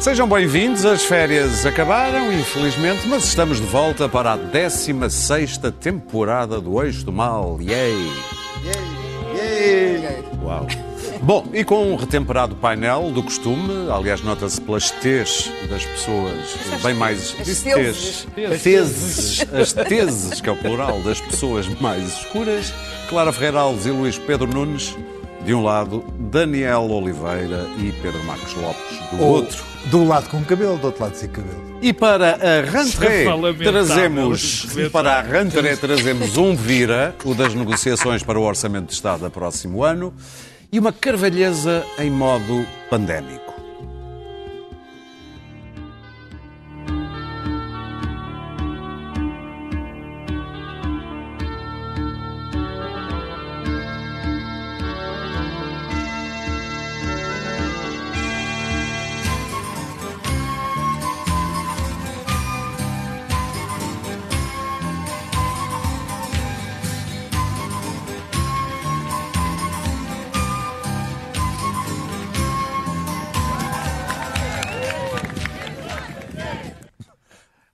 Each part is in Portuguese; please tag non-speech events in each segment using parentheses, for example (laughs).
Sejam bem-vindos, as férias acabaram, infelizmente, mas estamos de volta para a 16ª temporada do Eixo do Mal. Yay! Uau! Bom, e com um retemperado painel do costume, aliás, nota-se pelas T's das pessoas, bem mais. As disse. T's. Teses, as teses, que é o plural, das pessoas mais escuras, Clara Ferreira Alves e Luís Pedro Nunes, de um lado, Daniel Oliveira e Pedro Marcos Lopes, do Ou outro. De um lado com cabelo, do outro lado sem cabelo. E para a é lamentável, trazemos, para a rentrée trazemos um vira, o das negociações para o Orçamento de Estado a próximo ano, e uma carvalheza em modo pandémico.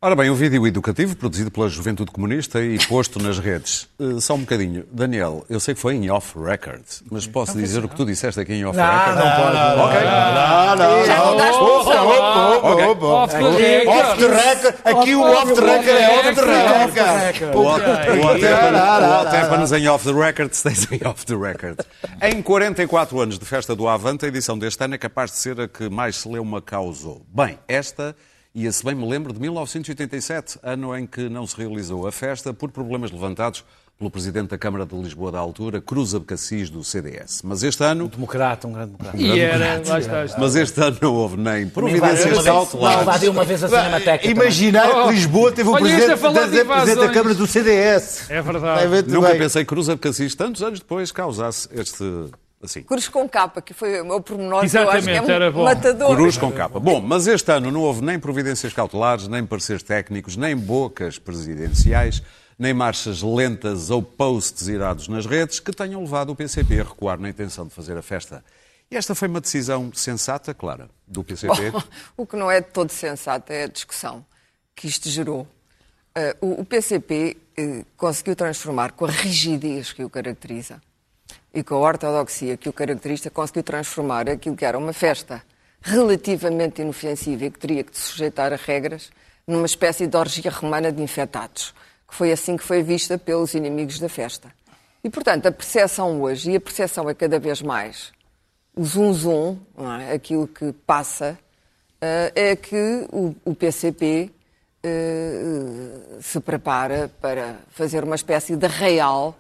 Ora bem, um vídeo educativo produzido pela Juventude Comunista e posto nas redes. (laughs) Eh, só um bocadinho. Daniel, eu sei que foi em off-record, mas posso dizer o que tu disseste aqui em off-record? pode. Ok. Não, não, Já não. mudaste Opa, opa, opa, opa. Off the record. Aqui o off the record é off the record. O Otepanos em off the record, stays em off the record. Em 44 anos de festa do Avante, a edição deste ano é capaz de ser a que mais se leu uma causou. Bem, esta ia se bem me lembro de 1987, ano em que não se realizou a festa por problemas levantados pelo Presidente da Câmara de Lisboa da altura, Cruz Abcacis do CDS. Mas este ano, Democrata, um grande democrata. E era, lá está, está. mas este ano não houve nem providências uma vez- cautelares. invadiu uma vez a Cinemateca. também. Imaginar que Lisboa teve o Olha, presidente, a da- de presidente da. Câmara do CDS. É verdade. Nunca bem. pensei que Cruz Abcacis, tantos anos depois, causasse este... Assim, Cruz com capa, que foi o meu pormenor que eu acho que Exatamente, é era bom. matador. Cruz com capa. Bom, mas este ano não houve nem providências cautelares, nem pareceres técnicos, nem bocas presidenciais, nem marchas lentas ou posts irados nas redes que tenham levado o PCP a recuar na intenção de fazer a festa. E esta foi uma decisão sensata, Clara, do PCP. (laughs) O que não é de todo sensato é a discussão que isto gerou. Eh, o, o PCP eh, conseguiu transformar, com a rigidez que o caracteriza e com a ortodoxia que o caracteriza, conseguiu transformar aquilo que era uma festa relativamente inofensiva e que teria que se sujeitar a regras numa espécie de orgia romana de infectados, que foi assim que foi vista pelos inimigos da festa. E, portanto, a percepção hoje, e a percepção é cada vez mais o zum zum, não é? aquilo que passa, eh, é que o, o PCP eh, se prepara para fazer uma espécie de real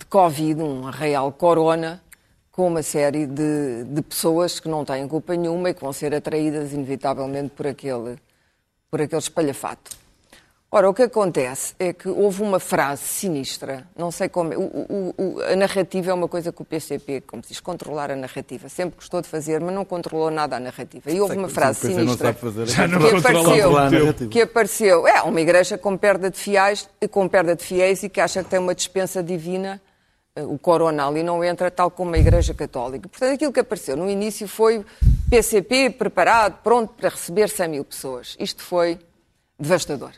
de Covid, um real corona, com uma série de, de pessoas que não têm culpa nenhuma e que vão ser atraídas inevitavelmente por aquele, por aquele espalhafato. Ora, o que acontece é que houve uma frase sinistra, não sei como. O, o- o- a narrativa é uma coisa que o PCP, como se diz, controlar a narrativa, sempre gostou de fazer, mas não controlou nada a narrativa. E houve uma frase sinistra. Já não que apareceu, que apareceu. É, uma igreja com perda de fiéis, com perda de fiéis e que acha que tem uma dispensa divina. O corona ali não entra, tal como a Igreja Católica. Portanto, aquilo que apareceu no início foi PCP preparado, pronto para receber 100 mil pessoas. Isto foi devastador.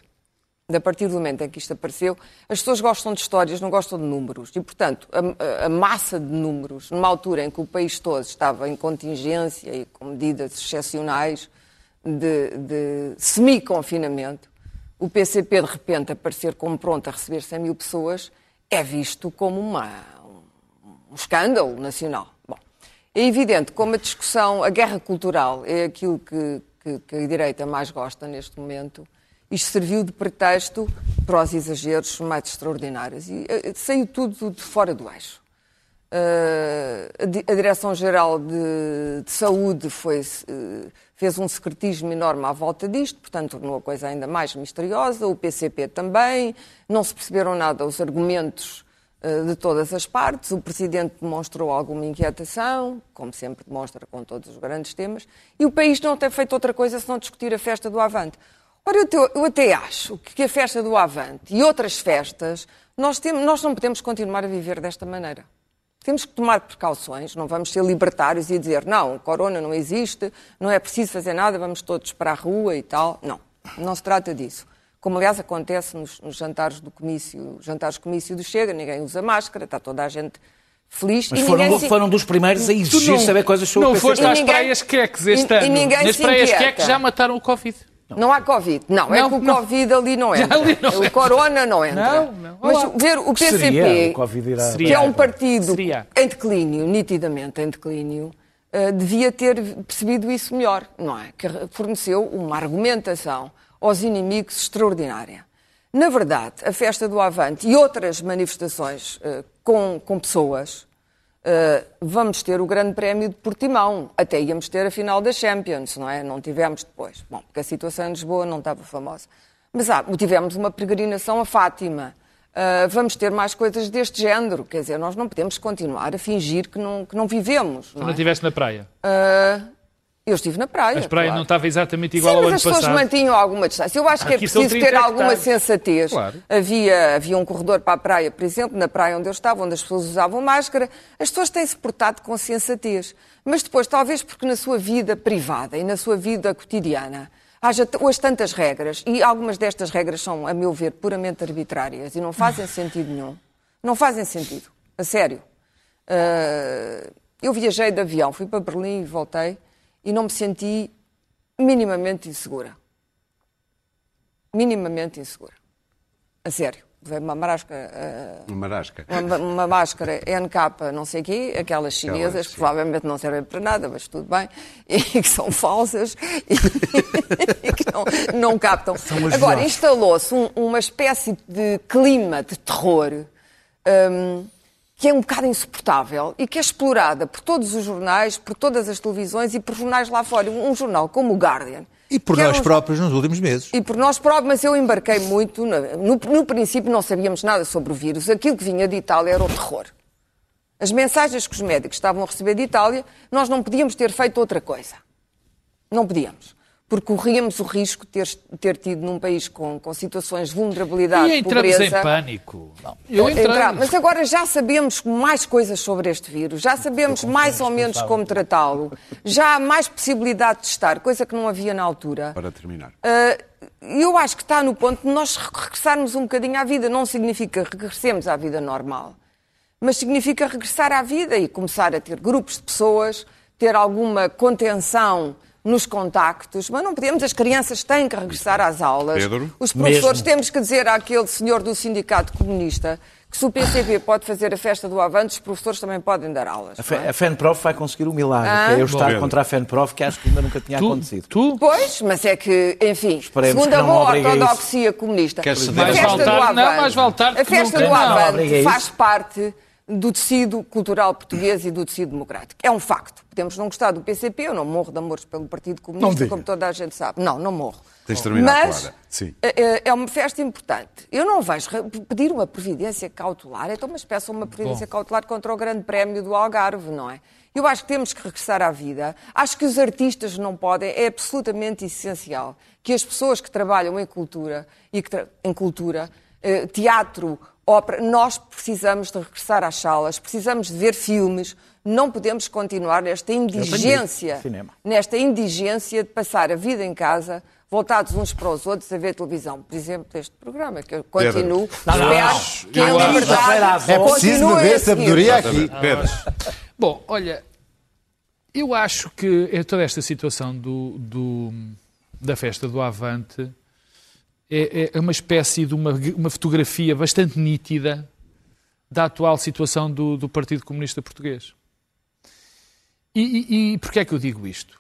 A partir do momento em que isto apareceu, as pessoas gostam de histórias, não gostam de números. E, portanto, a- a massa de números, numa altura em que o país todo estava em contingência e com medidas excepcionais de, de semi-confinamento, o PCP de repente aparecer como pronto a receber 100 mil pessoas é visto como uma, um escândalo nacional. Bom, é evidente como a discussão, a guerra cultural é aquilo que, que- que a direita mais gosta neste momento. Isto serviu de pretexto para os exageros mais extraordinários. E eh, saiu tudo de fora do eixo. Eh, a Di- a Direção-Geral de, de Saúde foi, eh, fez um secretismo enorme à volta disto, portanto, tornou a coisa ainda mais misteriosa. O PCP também. Não se perceberam nada os argumentos eh, de todas as partes. O Presidente demonstrou alguma inquietação, como sempre demonstra com todos os grandes temas, e o país não tem feito outra coisa senão discutir a festa do Avante. Ora, eu, te- eu até acho que a festa do Avante e outras festas, nós, temos, nós não podemos continuar a viver desta maneira. Temos que tomar precauções, não vamos ser libertários e dizer não, o corona não existe, não é preciso fazer nada, vamos todos para a rua e tal. Não, não se trata disso. Como aliás acontece nos, nos jantares do comício, jantares do comício do Chega, ninguém usa máscara, está toda a gente feliz Mas e foram, ninguém se- foram dos primeiros a exigir saber coisas sobre Não o foste PCP. às ninguém- praias queques este e- e ano. ninguém Nas se praias inquieta. queques já mataram o Covid. Não há Covid. Não, é Não, que o não. Covid ali não entra. ali não o entra. Corona não entra. Não, não. Mas ver o PCP, seria? O Covid irá- Seria. que é um partido Seria. em declínio, nitidamente em declínio, eh, devia ter percebido isso melhor, não é? Que forneceu uma argumentação aos inimigos extraordinária. Na verdade, a festa do Avante e outras manifestações eh, com, com pessoas, eh, vamos ter o Grande Prémio de Portimão. Até íamos ter a final da Champions, não é? Não tivemos depois. Bom, porque a situação em Lisboa não estava famosa. Mas ah, tivemos uma peregrinação a Fátima. Ah, vamos ter mais coisas deste género. Quer dizer, nós não podemos continuar a fingir que não, que não vivemos. Não Não é? estiveste na praia. Ah, eu estive na praia. As praias claro. não estava exatamente igual Sim, ao mas ano as pessoas passado. mantinham alguma distância. Eu acho que é Aqui preciso 30 ter alguma sensatez. Claro. Havia, havia um corredor para a praia, por exemplo, na praia onde eu estava, onde as pessoas usavam máscara. As pessoas têm-se portado com sensatez. Mas depois, talvez porque na sua vida privada e na sua vida cotidiana haja hoje tantas regras, e algumas destas regras são, a meu ver, puramente arbitrárias e não fazem (sighs) sentido nenhum. Não fazem sentido. A sério. Ah, eu viajei de avião, fui para Berlim e voltei e não me senti minimamente insegura. Minimamente insegura. A sério. Levei uma máscara, ah, Uma marasca. uma, uma máscara NK, não sei o quê, aquelas chinesas, Aquelas, que provavelmente não servem para nada, mas tudo bem, e (laughs) que são falsas e, (laughs) e que não, não captam. Agora, instalou-se um- uma espécie de clima de terror hum, que é um bocado insuportável e que é explorada por todos os jornais, por todas as televisões e por jornais lá fora. Um jornal como o Guardian. E por é nós um- próprios nos últimos meses. e por nós próprios, mas eu embarquei muito. No, no princípio não sabíamos nada sobre o vírus. Aquilo que vinha de Itália era o terror. As mensagens que os médicos estavam a receber de Itália, nós não podíamos ter feito outra coisa. Não podíamos. Porque corríamos o risco de ter, ter tido num país com, com situações de vulnerabilidade, E entramos pobreza... em pânico. Eu entrei. Entrar. Mas agora já sabemos mais coisas sobre este vírus, já sabemos mais ou menos como tratá-lo, já há mais possibilidade de testar, coisa que não havia na altura. Para terminar. Uh, eu acho que está no ponto de nós regressarmos um bocadinho à vida. Não significa regressemos à vida normal, mas significa regressar à vida e começar a ter grupos de pessoas, ter alguma contenção nos contactos, mas não podemos, as crianças têm que regressar às aulas. Pedro? Os professores Mesmo. temos que dizer àquele senhor do sindicato comunista que se o PCP pode fazer a festa do Avante, os professores também podem dar aulas. A, é? A FENPROF vai conseguir o milagre, Ah. que é eu estar Pedro. contra a FENPROF, que acho que ainda nunca tinha Tu, acontecido. tu Pois, mas é que, enfim, Esperemos segundo a boa obrigue a isso. ortodoxia comunista, Queres a festa do não, a festa nunca. do Avante faz parte do tecido cultural português e do tecido democrático. É um facto. Podemos não gostar do PCP, eu não morro de amores pelo Partido Comunista, como toda a gente sabe. Não, não morro. Tens Mas Clara. Sim. é- é uma festa importante. Eu não vejo pedir uma providência cautelar, então mas peçam uma providência cautelar contra o Grande Prémio do Algarve, não é? Eu acho que temos que regressar à vida. Acho que os artistas não podem, é absolutamente essencial que as pessoas que trabalham em cultura e que em cultura, eh, teatro, ópera, nós precisamos de regressar às salas, precisamos de ver filmes, não podemos continuar nesta indigência nesta indigência de passar a vida em casa, voltados uns para os outros a ver televisão. Por exemplo, este programa, que eu continuo, Não, não, não. que Eu a acho- liberdade É preciso beber a seguir. sabedoria aqui. Pedro. Bom, olha, eu acho que é toda esta situação do, do- da festa do Avante é, é uma espécie de uma, uma fotografia bastante nítida da atual situação do, do Partido Comunista Português. E, e, e porquê é que eu digo isto?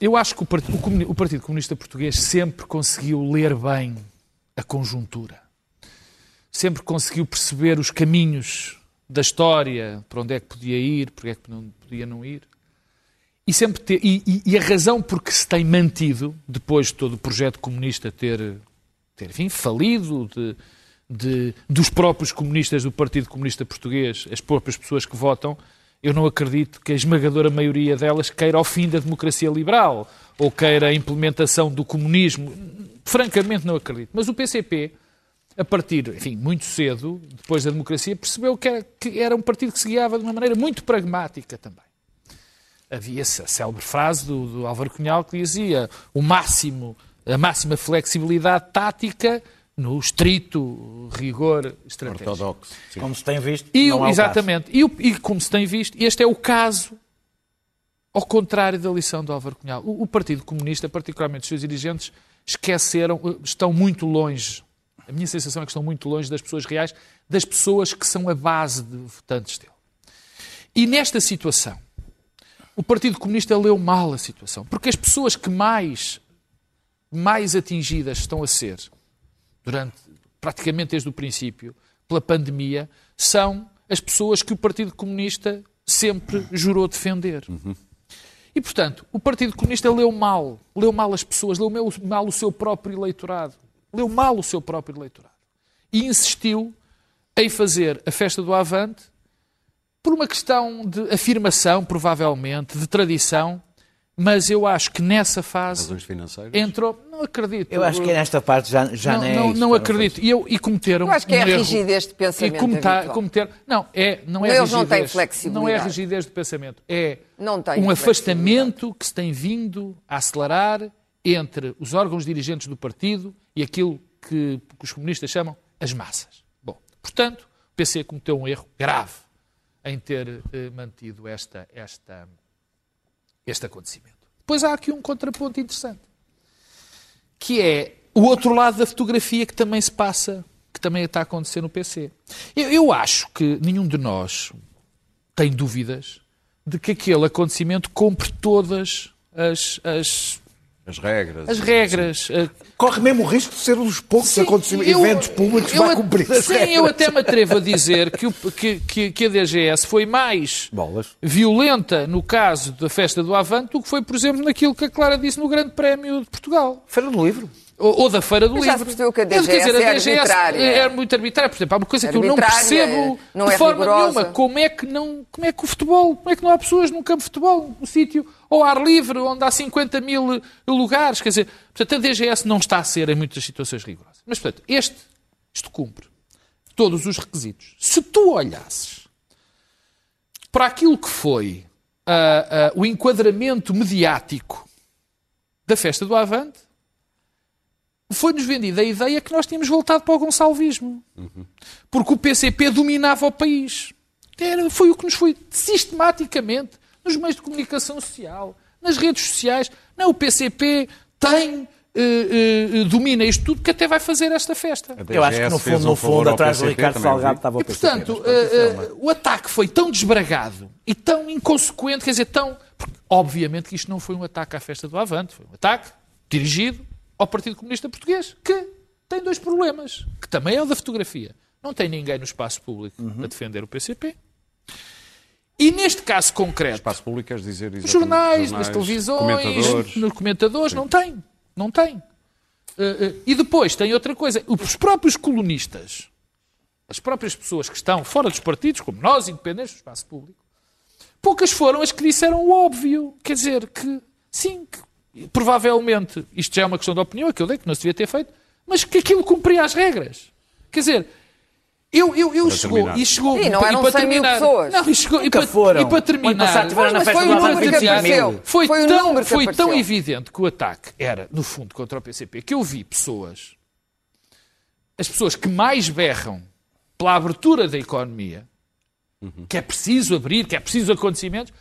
Eu acho que o Partido, o Partido Comunista Português sempre conseguiu ler bem a conjuntura. Sempre conseguiu perceber os caminhos da história, para onde é que podia ir, porque é que não podia não ir. E, sempre ter, e- e a razão por que se tem mantido, depois de todo o projeto comunista ter, ter enfim, falido, de, de- dos próprios comunistas do Partido Comunista Português, as próprias pessoas que votam, eu não acredito que a esmagadora maioria delas queira o fim da democracia liberal ou queira a implementação do comunismo. Francamente, não acredito. Mas o PCP a partir, enfim, muito cedo, depois da democracia, percebeu que era, que era um partido que se guiava de uma maneira muito pragmática também. Havia essa célebre frase do, do Álvaro Cunhal que dizia o máximo, a máxima flexibilidade tática no estrito rigor estratégico. Ortodoxo. sim. Como se tem visto, E, não é o exatamente. E, e como se tem visto, este é o caso ao contrário da lição do Álvaro Cunhal. O, o Partido Comunista, particularmente os seus dirigentes, esqueceram, eh, estão muito longe. A minha sensação é que estão muito longe das pessoas reais, das pessoas que são a base de votantes dele. E nesta situação, o Partido Comunista leu mal a situação, porque as pessoas que mais, mais atingidas estão a ser, durante praticamente desde o princípio, pela pandemia, são as pessoas que o Partido Comunista sempre jurou defender. E, portanto, o Partido Comunista leu mal, leu mal as pessoas, leu mal o seu próprio eleitorado. Leu mal o seu próprio eleitorado. E insistiu em fazer a festa do Avante por uma questão de afirmação, provavelmente, de tradição, mas eu acho que nessa fase Razões financeiras. entrou. Não acredito. Eu acho que nesta parte já, já não, nem é não, isso, não acredito. E, eu, e cometeram. Eu acho que é um a rigidez de E pensamento cometer, habitual. cometer, não, é, não é Eles não têm rigidez. flexibilidade. Não é rigidez de pensamento. É um afastamento que se tem vindo a acelerar entre os órgãos dirigentes do partido e aquilo que, que os comunistas chamam as massas. Bom, portanto, o PC cometeu um erro grave em ter eh, mantido esta, esta, este acontecimento. Depois há aqui um contraponto interessante, que é o outro lado da fotografia que também se passa, que também está a acontecer no PC. Eu, eu acho que nenhum de nós tem dúvidas de que aquele acontecimento cumpre todas as, as, As regras. as regras. a- Corre mesmo o risco de ser um dos poucos Sim, acontecimentos, eu- eventos públicos que eu vai cumprir as Sim, regras. eu até me atrevo a dizer que, o- que, que, que a DGS foi mais Bolas. violenta no caso da festa do Avante do que foi, por exemplo, naquilo que a Clara disse no Grande Prémio de Portugal. Feira do Livro. Ou, ou da Feira do Mas já se Livro. percebeu que a Quer dizer, DGS é arbitrária. é muito arbitrária. Por exemplo, há uma coisa que eu não percebo não de é forma rigorosa. nenhuma. Como é, que não, como é que o futebol, como é que não há pessoas num campo de futebol, num sítio ao ar livre, onde há 50 mil lugares? Quer dizer, portanto, a DGS não está a ser em muitas situações rigorosas. Mas, portanto, este, isto cumpre todos os requisitos. Se tu olhasses para aquilo que foi ah, ah, o enquadramento mediático da festa do Avante, foi-nos vendida a ideia que nós tínhamos voltado para o gonçalvismo. Porque o PCP dominava o país. Era, foi o que nos foi sistematicamente nos meios de comunicação social, nas redes sociais. Não, o PCP tem, eh, eh, domina isto tudo, que até vai fazer esta festa. A Eu acho que no fundo, um no fundo, atrás do Ricardo também Salgado estava o E, portanto, eh, uma- eh, o ataque foi tão desbragado e tão inconsequente, quer dizer, tão. porque, obviamente que isto não foi um ataque à festa do Avante, foi um ataque dirigido ao Partido Comunista Português, que tem dois problemas, que também é o da fotografia. Não tem ninguém no espaço público Uhum. a defender o PCP. E neste caso concreto, Espaço público, queres dizer nos exatamente, jornais, nas televisões, comentadores. nos comentadores, não tem. Não tem. Eh, eh, e depois tem outra coisa. Os próprios colunistas, as próprias pessoas que estão fora dos partidos, como nós, independentes do espaço público, poucas foram as que disseram o óbvio. Quer dizer, que sim, que, provavelmente, isto já é uma questão de opinião, aquilo é que não se devia ter feito, mas que aquilo cumpria as regras. Quer dizer, eu, eu, eu chegou, terminar. e chegou Sim, não e eram para 100 mil terminar, pessoas. Não, e, chegou, e, para, foram. e para terminar, passado Mas festa foi o número que 25 apareceu. mil. foi, Foi tão, número que foi tão evidente que o ataque era, no fundo, contra o PCP, que eu vi pessoas, as pessoas que mais berram pela abertura da economia, que é preciso abrir, que é preciso acontecimentos,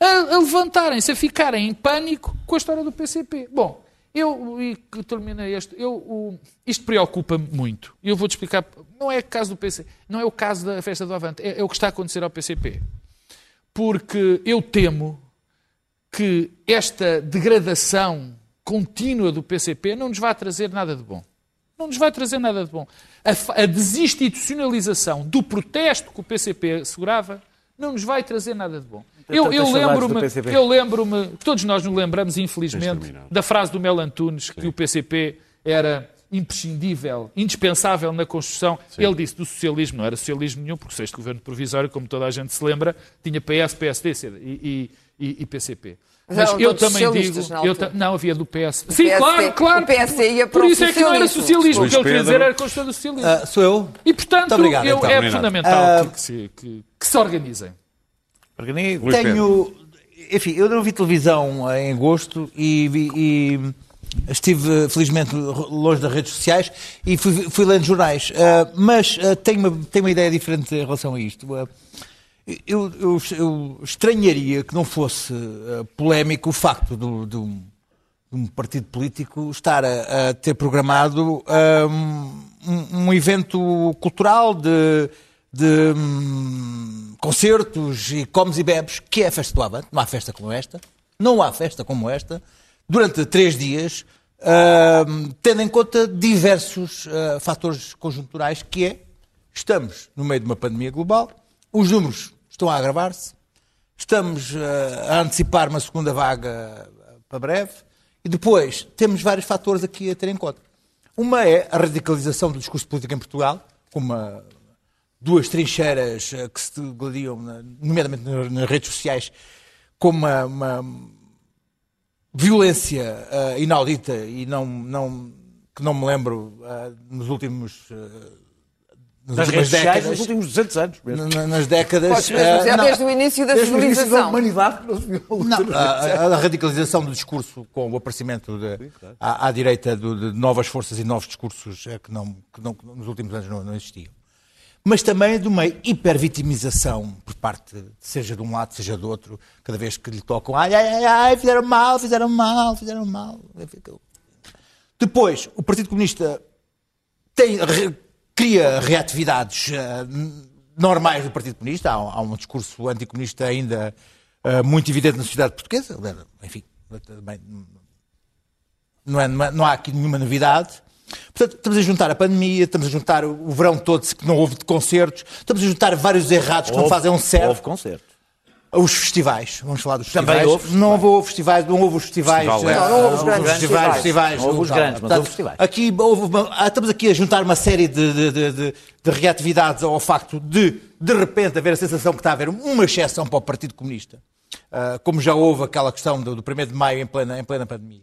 a, a levantarem-se, a ficarem em pânico com a história do PCP. Bom, eu, e que termina este, eu, o- isto preocupa-me muito. E eu vou-te explicar, não é o caso do PCP, não é o caso da festa do Avante, é, é o que está a acontecer ao PCP. Porque eu temo que esta degradação contínua do PCP não nos vai trazer nada de bom. Não nos vai trazer nada de bom. A, a desinstitucionalização do protesto que o PCP assegurava não nos vai trazer nada de bom. Eu, eu lembro-me, eu lembro-me, todos nós nos lembramos, infelizmente, da frase do Mel Antunes que o PCP era imprescindível, indispensável na construção. Ele disse do socialismo, não era socialismo nenhum, porque o sexto governo provisório, como toda a gente se lembra, tinha PS, PSD e, e- e- e PCP. Mas eram eu também digo. Eu ta- não, havia do PS. Sim, PSD claro, claro. o PSD ia para Por isso é que não era socialismo. O que ele queria dizer era construção do socialismo. Ah, sou eu? e, portanto, Muito obrigado, eu- então. é Combinado. fundamental que, que se, que- que se organizem. Luís Tenho. Enfim, eu não vi televisão em agosto e, vi- e estive, felizmente, longe das redes sociais e fui, fui lendo jornais. Ah, mas ah, tenho, uma, tenho uma ideia diferente em relação a isto. Ah, eu, eu- eu estranharia que não fosse polémico o facto do, do- de um partido político estar a, a ter programado um, um evento cultural de, de, hum, concertos e comes e bebes, que é a festa do Avante. Não há festa como esta. Não há festa como esta. Durante três dias, ah, tendo em conta diversos ah, fatores conjunturais, que é, estamos no meio de uma pandemia global, os números estão a agravar-se, Estamos eh, a antecipar uma segunda vaga eh, para breve e depois temos vários fatores aqui a ter em conta. Uma é a radicalização do discurso político em Portugal, com uma, duas trincheiras eh, que se gladiam, nomeadamente nas redes sociais, com uma, uma violência eh, inaudita e não, não, que não me lembro eh, nos últimos. eh, nas Nas últimas redes sociais décadas. nos últimos 200 anos. mesmo. Na- nas décadas. Podes mesmo dizer, não. desde o início da Desde o início da civilização. humanidade não se viu a Não, a, radicalização do discurso com o aparecimento de, à, à direita do- de novas forças e novos discursos é, que, não, que não- que nos últimos anos não, não existiam. Mas também de uma hipervitimização por parte, seja de um lado, seja do outro, cada vez que lhe tocam, ai, ai, ai, fizeram mal, fizeram mal, fizeram mal. Depois, o Partido Comunista tem, re- cria reatividades n- normais do Partido Comunista. Há, há um discurso anticomunista ainda eh, muito evidente na sociedade portuguesa. Enfim, também é- não é- não há aqui nenhuma novidade. Portanto, estamos a juntar a pandemia, estamos a juntar o verão todo que não houve de concertos, estamos a juntar vários errados que não Houve- fazem um certo. Houve concerto. Os festivais, vamos falar dos Também festivais. houve Não houve festivais, não houve os festivais. Festival eh, Leste. Não, não houve os grandes festivais. festivais. Não houve os Não, grandes, mas houve festivais. Aqui houve uma- ah, estamos aqui a juntar uma série de, de, de, de- de reatividades ao facto de, de repente, haver a sensação que está a haver uma exceção para o Partido Comunista, Ah, como já houve aquela questão do, do 1 de maio em plena, em plena pandemia.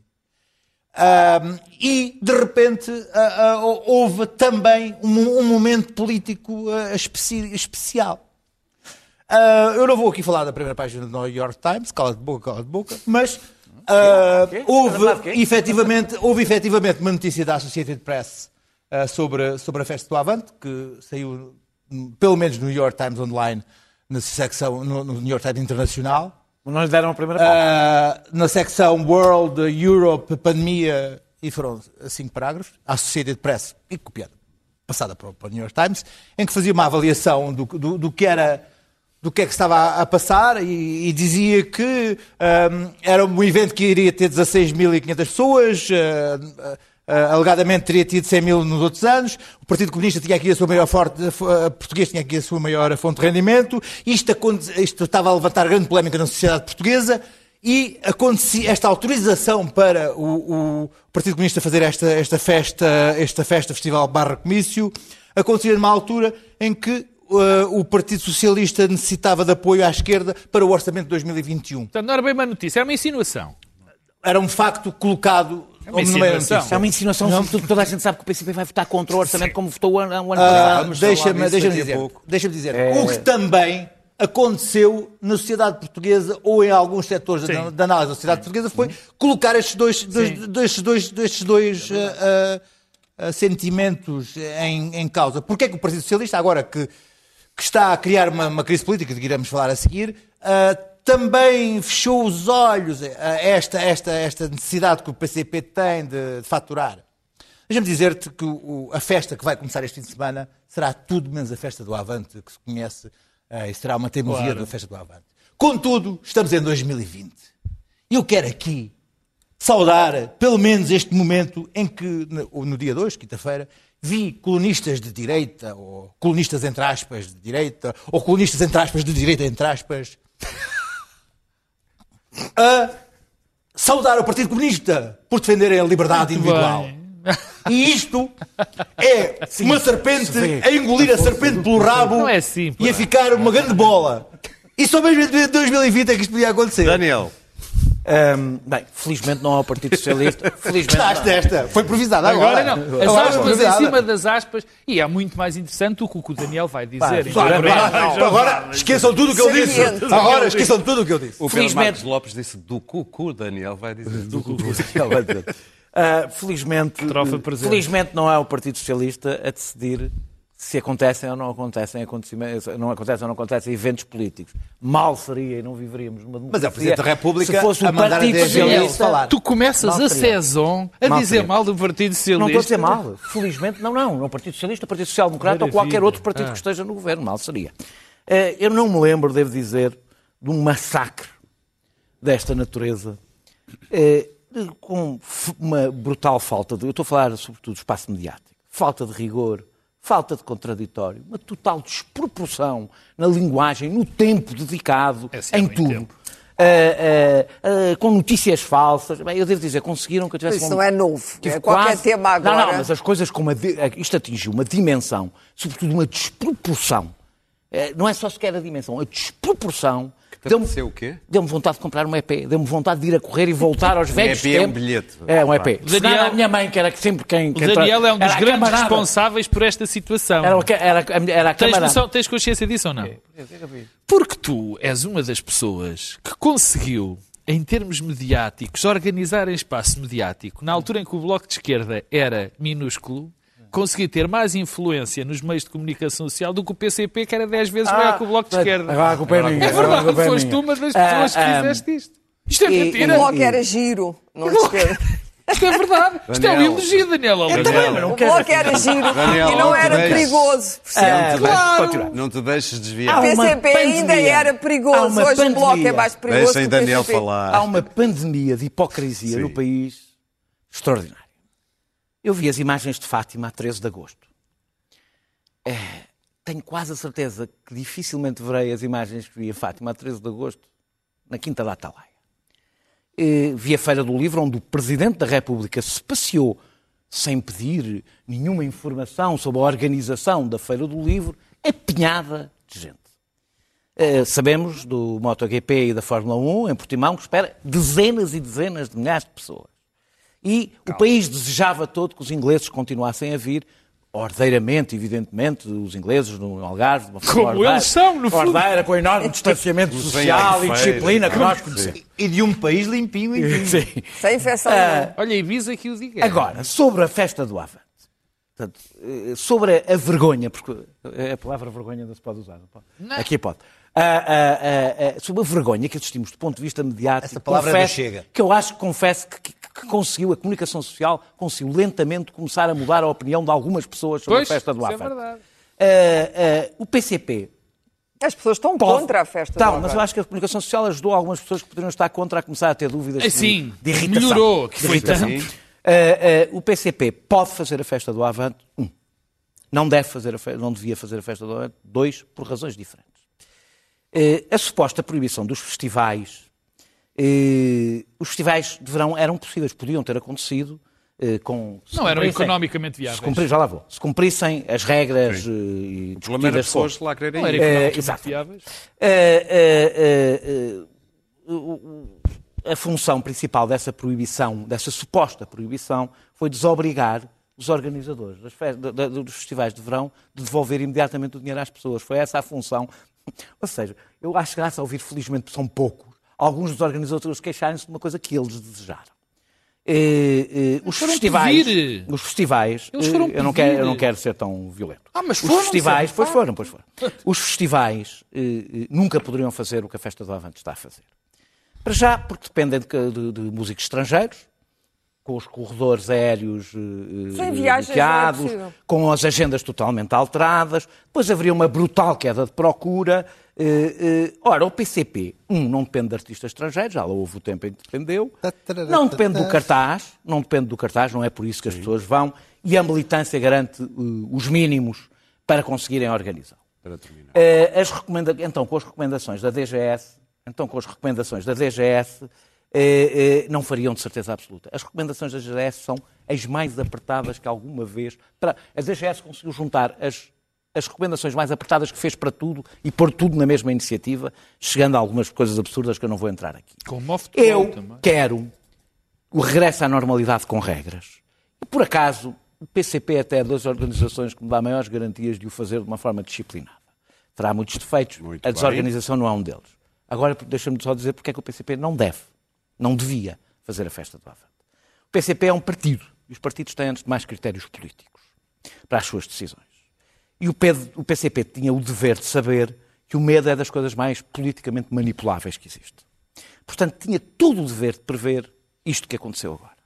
Ah, e, de repente, ah, ah, houve também um, um momento político especi- especial. Ah, eu não vou aqui falar da primeira página do New York Times, cala de boca, cala de boca, mas ah, houve, efetivamente, (laughs) houve efetivamente uma notícia da Associated Press ah, sobre, sobre a festa do Avante, que saiu hum, pelo menos no New York Times Online, na secção, no, no New York Times Internacional. Não lhe deram a primeira. Ah, na secção World, Europe, Pandemia, e foram cinco parágrafos, a Associated Press, e copiada, passada para o, para o New York Times, em que fazia uma avaliação do, do, do que era do que é que estava a, passar e, e dizia que ahm, era um evento que iria ter 16.500 pessoas, ah, ah, alegadamente teria tido 100 mil nos outros anos, o Partido Comunista tinha aqui a sua maior forte, a português tinha aqui a sua maior fonte de rendimento, isto, isto estava a levantar grande polémica na sociedade portuguesa e acontecia esta autorização para o, o Partido Comunista fazer esta, esta festa, esta festa festival barra comício, acontecia numa altura em que eh, o Partido Socialista necessitava de apoio à esquerda para o orçamento de 2021. Portanto, não era bem uma notícia, era uma insinuação. Era um facto colocado É uma meio da insinuação. É uma insinuação, sobretudo toda a gente sabe que o PCP vai votar contra o orçamento como votou o ano, o ano Ah, passado. Deixa-me deixa dizer, pouco. deixa dizer. o que também aconteceu na sociedade portuguesa ou em alguns setores da, Sim. da análise da sociedade portuguesa foi colocar estes dois, dois, destes dois, destes dois ah, ah, ah, sentimentos em, em causa. Porquê é que o Partido Socialista, agora que, que está a criar uma, uma crise política, de que iremos falar a seguir, ah, também fechou os olhos a esta, esta, esta necessidade que o PCP tem de, de faturar? Deixa-me dizer-te que o- a festa que vai começar este fim de semana será tudo menos a festa do Avante, que se conhece, eh, e será uma teimosia Claro. da festa do Avante. Contudo, estamos em 2020. E eu quero aqui saudar, pelo menos, este momento em que, no, no dia 2, quinta-feira, vi colunistas de direita, ou colunistas entre aspas de direita, ou colunistas entre aspas de direita entre aspas, a saudar o Partido Comunista por defenderem a liberdade individual. Bem. E isto é uma serpente a engolir a serpente pelo rabo é assim, e a ficar uma grande bola. E só mesmo em 2020 é que isto podia acontecer. Daniel, Ahm, bem, felizmente não há o Partido Socialista. (laughs) Felizmente Gostaste não. desta? Foi improvisada agora. Agora não. As Agora aspas em cima das aspas. E é muito mais interessante o que o que o Daniel vai dizer. Claro. Agora esqueçam tudo o que eu disse. Agora esqueçam tudo o que eu disse. O Felizmente- Marcos Lopes disse do cucu, Daniel vai dizer do (laughs) cucu. Ele vai dizer. Ah, felizmente, Trofa presente. felizmente não é o Partido Socialista a decidir se acontecem ou não acontecem acontecimentos, não acontecem ou não acontecem eventos políticos. Mal seria e não viveríamos numa democracia. Mas é o Presidente da República se fosse a o mandar a Partido DGS Socialista. falar. Tu começas a saison a Mal dizer seria. mal do Partido Socialista. Não estou a dizer mal. Felizmente, não, não. Não o Partido Socialista, o Partido Social Democrata ou qualquer outro partido Ah. que esteja no governo. Mal seria. Eh, Eu não me lembro, devo dizer, de um massacre desta natureza eh, com uma brutal falta de. Eu estou a falar sobretudo do espaço mediático. Falta de rigor, falta de contraditório, uma total desproporção na linguagem, no tempo dedicado, É, em tudo. tempo. Eh, eh, eh, com notícias falsas. Bem, eu devo dizer, conseguiram que eu tivesse Isso um- não é novo. Tive É qualquer quase- tema agora. Não, não, mas as coisas como a di- isto atingiu uma dimensão, sobretudo uma desproporção. Eh, Não é só sequer a dimensão, a desproporção. Te apeteceu o quê? deu-me vontade de comprar um EP, deu-me vontade de ir a correr e voltar aos (laughs) velhos EP é um tempos. bilhete. É um EP. Daniel- Daniel, a minha mãe, que era sempre quem. O quem Daniel tra- é um dos grandes camarada. responsáveis por esta situação. Era, o era, era a Tens, noção- tens consciência disso ou não? Porque tu és uma das pessoas que conseguiu, em termos mediáticos, organizar em espaço mediático, na altura em que o Bloco de Esquerda era minúsculo, conseguiu ter mais influência nos meios de comunicação social do que o PCP, que era 10 vezes maior que o Bloco de Esquerda. Agora a culpa é minha. É agora a verdade, culpa é foste minha. uma das Ah, pessoas que ah, fizeste isto. Isto é e- O mentira. bloco era giro, não te esqueças. (laughs) Isto é verdade. Isto é um Daniel. elogio, Daniel. Eu também, mas não O quero. bloco era giro Daniel, e não era deixe. perigoso. Ah, Claro. Não te deixes O desviar. Uma PCP ainda pandemia. era perigoso. Hoje o bloco é pandemia. mais perigoso Deixem que o Daniel PCP. falar. Há uma pandemia de hipocrisia Sim. no país extraordinária. Eu vi as imagens de Fátima a 13 de agosto. É, tenho quase a certeza que dificilmente verei as imagens que vi a Fátima a 13 de agosto na Quinta da Atalaia. Eh, vi a Feira do Livro, onde o Presidente da República se passeou sem pedir nenhuma informação sobre a organização da Feira do Livro, apinhada de gente. Eh, sabemos do MotoGP e da Fórmula 1 em Portimão que espera dezenas e dezenas de milhares de pessoas. E o país desejava todo que os ingleses continuassem a vir, ordeiramente, evidentemente, os ingleses no Algarve, de uma forma Como ordeira, eles são, no fundo. Ordeira, com enorme (laughs) distanciamento social e disciplina que é? nós conhecemos. E de um país limpinho e limpinho. Sim. Sem infecção Ah, nenhuma. Olha, Ibiza que o diga. Agora, sobre a festa do Avante. Portanto, eh, sobre a vergonha, porque a palavra vergonha não se pode usar, não pode? Aqui pode. Ah, ah, sobre a vergonha que assistimos do ponto de vista mediático, Essa palavra é confesso Chega. que eu acho que confesso que, que- conseguiu, a comunicação social conseguiu lentamente começar a mudar a opinião de algumas pessoas sobre Pois, a festa do isso é verdade. Ah, ah, o PCP As pessoas estão pode- contra a festa Estão, mas eu acho que a comunicação social ajudou algumas pessoas que poderiam estar contra a começar a ter dúvidas É, de, sim, de irritação. melhorou, que de foi irritação. tanto. Ah, o PCP pode fazer a festa do Avante. Um, não deve fazer a fe- não devia fazer a festa do Avante. Dois, por razões diferentes. A suposta proibição dos festivais, eh, os festivais de verão eram possíveis, podiam ter acontecido eh, com se Não eram economicamente se viáveis. cumprir, já lá vou. Se cumprissem as regras eh, e O problema era pessoas lá quererem Não era ir. economicamente exato. viáveis. Eh, eh, eh, eh, a função principal dessa proibição, dessa suposta proibição, foi desobrigar os organizadores das fe- da- da- dos festivais de verão de devolver imediatamente o dinheiro às pessoas. Foi essa a função. (laughs) Ou seja, eu acho graça a ouvir, felizmente são poucos, alguns dos organizadores queixarem-se de uma coisa que eles desejaram. Eh, eh, os festivais, pedir. os festivais, eh, eu não quero, eu não quero ser tão violento. Ah, mas os foram, festivais, certo? pois foram, pois foram. Os festivais eh, nunca poderiam fazer o que a Festa do Avante está a fazer. Para já, porque dependem de, de- de músicos estrangeiros, com os corredores aéreos é bloqueados, possível. com as agendas totalmente alteradas, depois haveria uma brutal queda de procura. Eh, eh, ora, o PCP, um, não depende de artistas estrangeiros, já lá houve o tempo em que dependeu, não depende do cartaz, não depende do cartaz, não é por isso que as pessoas vão, e a militância garante eh, os mínimos para conseguirem organizar. Para terminar. Eh, as recomenda... Então, com as recomendações da DGS, então com as recomendações da DGS, eh, não fariam de certeza absoluta. As recomendações da DGS são as mais apertadas que alguma vez. Para... A DGS conseguiu juntar as, as recomendações mais apertadas que fez para tudo e pôr tudo na mesma iniciativa, chegando a algumas coisas absurdas que eu não vou entrar aqui. Com o futebol Eu também. quero o regresso à normalidade com regras. E, por acaso, o PCP é até das organizações que me dá maiores garantias de o fazer de uma forma disciplinada. Terá muitos defeitos, Muito a bem. desorganização não é um deles. Agora, deixa-me só dizer porque é que o PCP não deve, não devia fazer a festa do Avante. O PCP é um partido, e os partidos têm, antes de mais, critérios políticos para as suas decisões. E o PCP tinha o dever de saber que o medo é das coisas mais politicamente manipuláveis que existe. Portanto, tinha todo o dever de prever isto que aconteceu agora.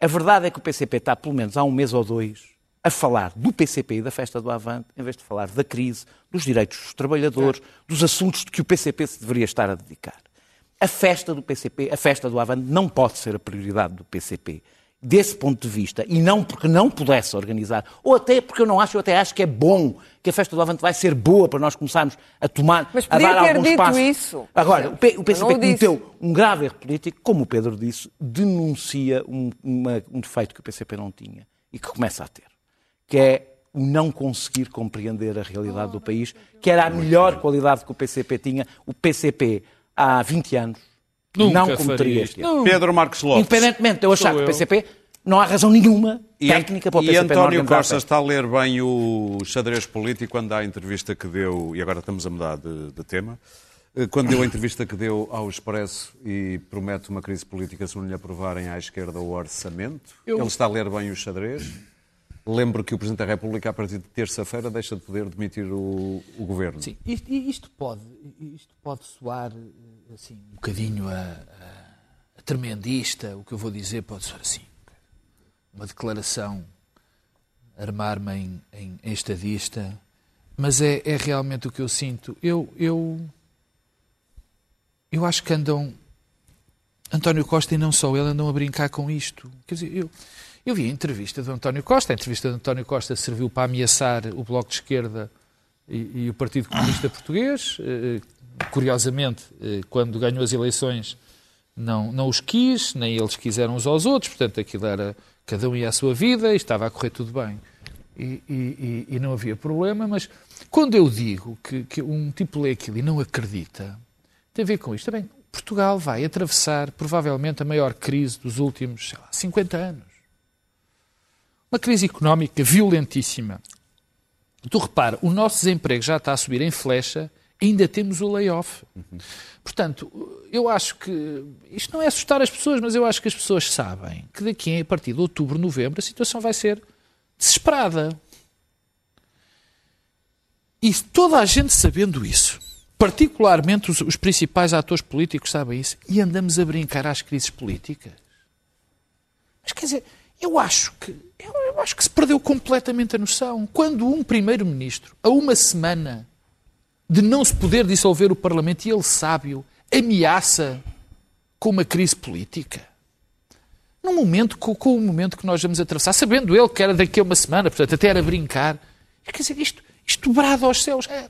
A verdade é que o PCP está, pelo menos há um mês ou dois, a falar do PCP e da festa do Avante, em vez de falar da crise, dos direitos dos trabalhadores, dos assuntos de que o PCP se deveria estar a dedicar. A festa do PCP, a festa do Avante, não pode ser a prioridade do PCP. Desse ponto de vista, e não porque não pudesse organizar, ou até porque eu não acho, eu até acho que é bom, que a festa do Avante vai ser boa para nós começarmos a tomar, Mas a podia dar dito passos. isso. Agora, o, PCP cometeu um grave erro político, como o Pedro disse, denuncia um, uma- um defeito que o PCP não tinha e que começa a ter, que é o não conseguir compreender a realidade do país, que era a melhor qualidade que o PCP tinha. O PCP, há 20 anos, Nunca não cometeria este erro. Pedro Marcos Lopes. Independentemente de eu achar Sou que o eu. PCP não há razão nenhuma E, técnica para o e PCP não António Costa está a ler bem o xadrez político quando a entrevista que deu, e agora estamos a mudar de, de tema, eh, quando deu a entrevista que deu ao Expresso e promete uma crise política se não lhe aprovarem à esquerda o orçamento. Eu- Ele está a ler bem o xadrez. Lembro que o Presidente da República, a partir de terça-feira, deixa de poder demitir o, o governo. Sim, isto, isto pode, isto pode soar eh, assim, um bocadinho a, a- a tremendista, o que eu vou dizer pode soar assim. Uma declaração, armar-me em, em, estadista, mas é, é realmente o que eu sinto. Eu, eu, eu acho que andam. António Costa e não só ele andam a brincar com isto. Quer dizer, eu, eu vi a entrevista do António Costa. A entrevista do António Costa serviu para ameaçar o Bloco de Esquerda e, e o Partido Comunista Português. Curiosamente, eh, quando ganhou as eleições, não, não os quis, nem eles quiseram uns aos outros. Portanto, aquilo era. Cada um ia à sua vida e estava a correr tudo bem. E, e- e- não havia problema, mas quando eu digo que, que um tipo lê aquilo e não acredita, tem a ver com isto. Também, Portugal vai atravessar provavelmente a maior crise dos últimos lá, 50 anos. Uma crise económica violentíssima. Tu repara, o nosso desemprego já está a subir em flecha, ainda temos o layoff. Portanto, eu acho que isto não é assustar as pessoas, mas eu acho que as pessoas sabem que daqui a partir de outubro, novembro, a situação vai ser desesperada. E toda a gente sabendo isso, particularmente os, os principais atores políticos sabem isso, e andamos a brincar às crises políticas. Mas quer dizer, eu acho que eu, eu acho que se perdeu completamente a noção. Quando um primeiro-ministro, a uma semana de não se poder dissolver o Parlamento, e ele sábio, ameaça com uma crise política. Num momento, com, com o momento que nós vamos atravessar, sabendo ele que era daqui a uma semana, portanto, até era brincar. Quer dizer, isto, isto brado aos céus. É,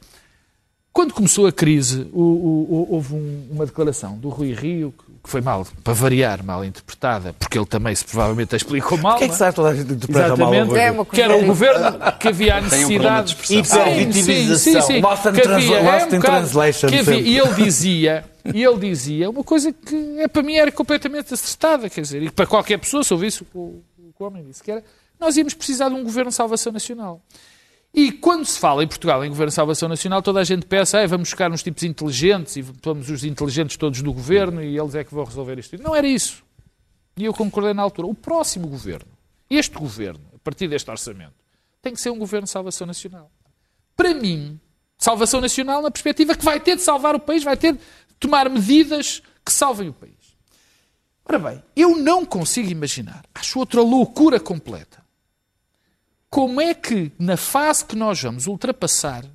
quando começou a crise, o- o- o- houve um- uma declaração do Rui Rio, que- que foi mal, para variar, mal interpretada, porque ele também se provavelmente a explicou mal. Porquê é que é? sabe toda a gente interpreta mal? É que era o coisa- governo que havia a um necessidade. expressão. Hipervitimização. Lost in que havia- trans- é lost in translation que havia- sempre. E ele dizia, e ele dizia uma coisa que é, para mim era completamente acertada, quer dizer, e para qualquer pessoa, se ouvisse o que o, o que o homem disse, que era nós íamos precisar de um governo de salvação nacional. E quando se fala em Portugal em governo de salvação nacional, toda a gente pensa, "Ai, vamos buscar uns tipos inteligentes e vamos os inteligentes todos do governo e eles é que vão resolver isto. Não era isso. E eu concordei na altura. O próximo governo, este governo, a partir deste orçamento, tem que ser um governo de salvação nacional. Para mim, salvação nacional na perspectiva que vai ter de salvar o país, vai ter de tomar medidas que salvem o país. Ora bem, eu não consigo imaginar, acho outra loucura completa, como é que na fase que nós vamos ultrapassar,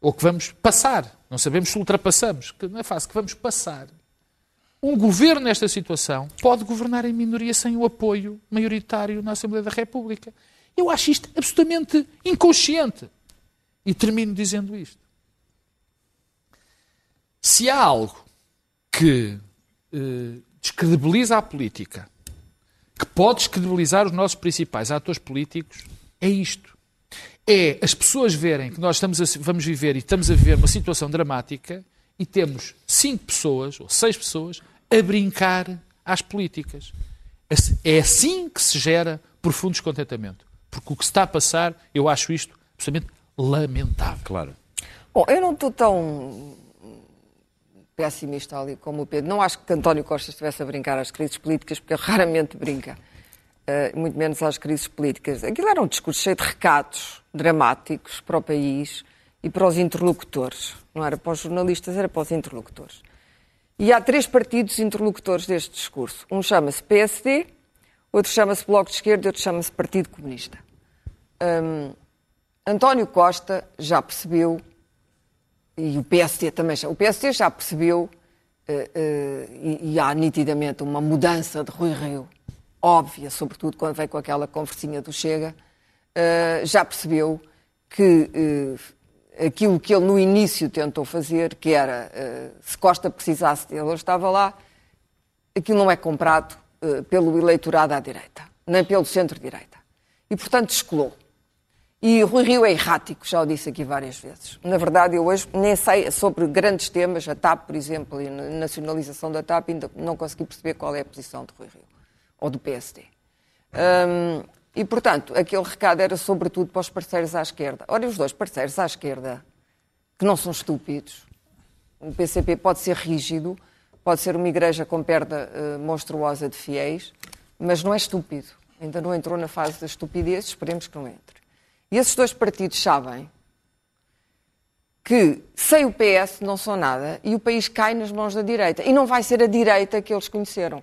ou que vamos passar, não sabemos se ultrapassamos, que na fase que vamos passar, um governo nesta situação pode governar em minoria sem o apoio maioritário na Assembleia da República. Eu acho isto absolutamente inconsciente. E termino dizendo isto. Se há algo que eh, descredibiliza a política, que pode descredibilizar os nossos principais atores políticos, é isto. é as pessoas verem que nós estamos a, vamos viver e estamos a viver uma situação dramática e temos cinco pessoas ou seis pessoas a brincar às políticas. É assim que se gera profundo descontentamento. Porque o que se está a passar, eu acho isto absolutamente lamentável. Claro. Bom, eu não estou tão pessimista ali como o Pedro. Não acho que António Costa estivesse a brincar às crises políticas, porque ele (laughs) raramente brinca. Uh, muito menos às crises políticas. Aquilo era um discurso cheio de recados dramáticos para o país e para os interlocutores. Não era para os jornalistas, era para os interlocutores. E há três partidos interlocutores deste discurso. Um chama-se PSD, outro chama-se Bloco de Esquerda e outro chama-se Partido Comunista. Um, António Costa já percebeu, e o PSD também já, o PSD já percebeu, uh, uh, e, e há nitidamente uma mudança de Rui Rio óbvia, sobretudo quando vem com aquela conversinha do Chega, uh, já percebeu que aquilo que ele no início tentou fazer, que era se Costa precisasse dele, ele estava lá, aquilo não é comprado pelo eleitorado à direita, nem pelo centro-direita. E, portanto, descolou. E Rui Rio é errático, já o disse aqui várias vezes. Na verdade, eu hoje nem sei sobre grandes temas, a TAP, por exemplo, e a nacionalização da TAP, ainda não consegui perceber qual é a posição de Rui Rio ou do PSD. Um, e, portanto, aquele recado era sobretudo para os parceiros à esquerda. Ora, os dois parceiros à esquerda, que não são estúpidos, o PCP pode ser rígido, pode ser uma igreja com perda uh, monstruosa de fiéis, mas não é estúpido. Ainda não entrou na fase da estupidez, esperemos que não entre. E esses dois partidos sabem que sem o PS não são nada e o país cai nas mãos da direita. E não vai ser a direita que eles conheceram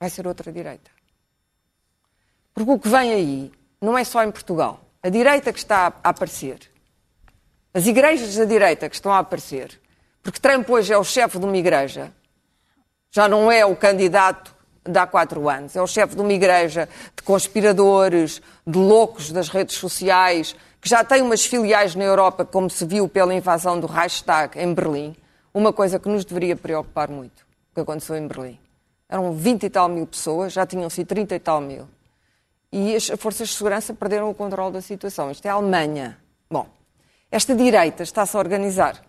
vai ser outra direita. Porque o que vem aí não é só em Portugal. A direita que está a aparecer, as igrejas da direita que estão a aparecer, porque Trump hoje é o chefe de uma igreja, já não é o candidato de há quatro anos, é o chefe de uma igreja de conspiradores, de loucos das redes sociais, que já tem umas filiais na Europa, como se viu pela invasão do Reichstag em Berlim, uma coisa que nos deveria preocupar muito, o que aconteceu em Berlim eram 20 e tal mil pessoas, já tinham sido 30 e tal mil. E as forças de segurança perderam o controle da situação. Isto é a Alemanha. Bom, esta direita está-se a organizar.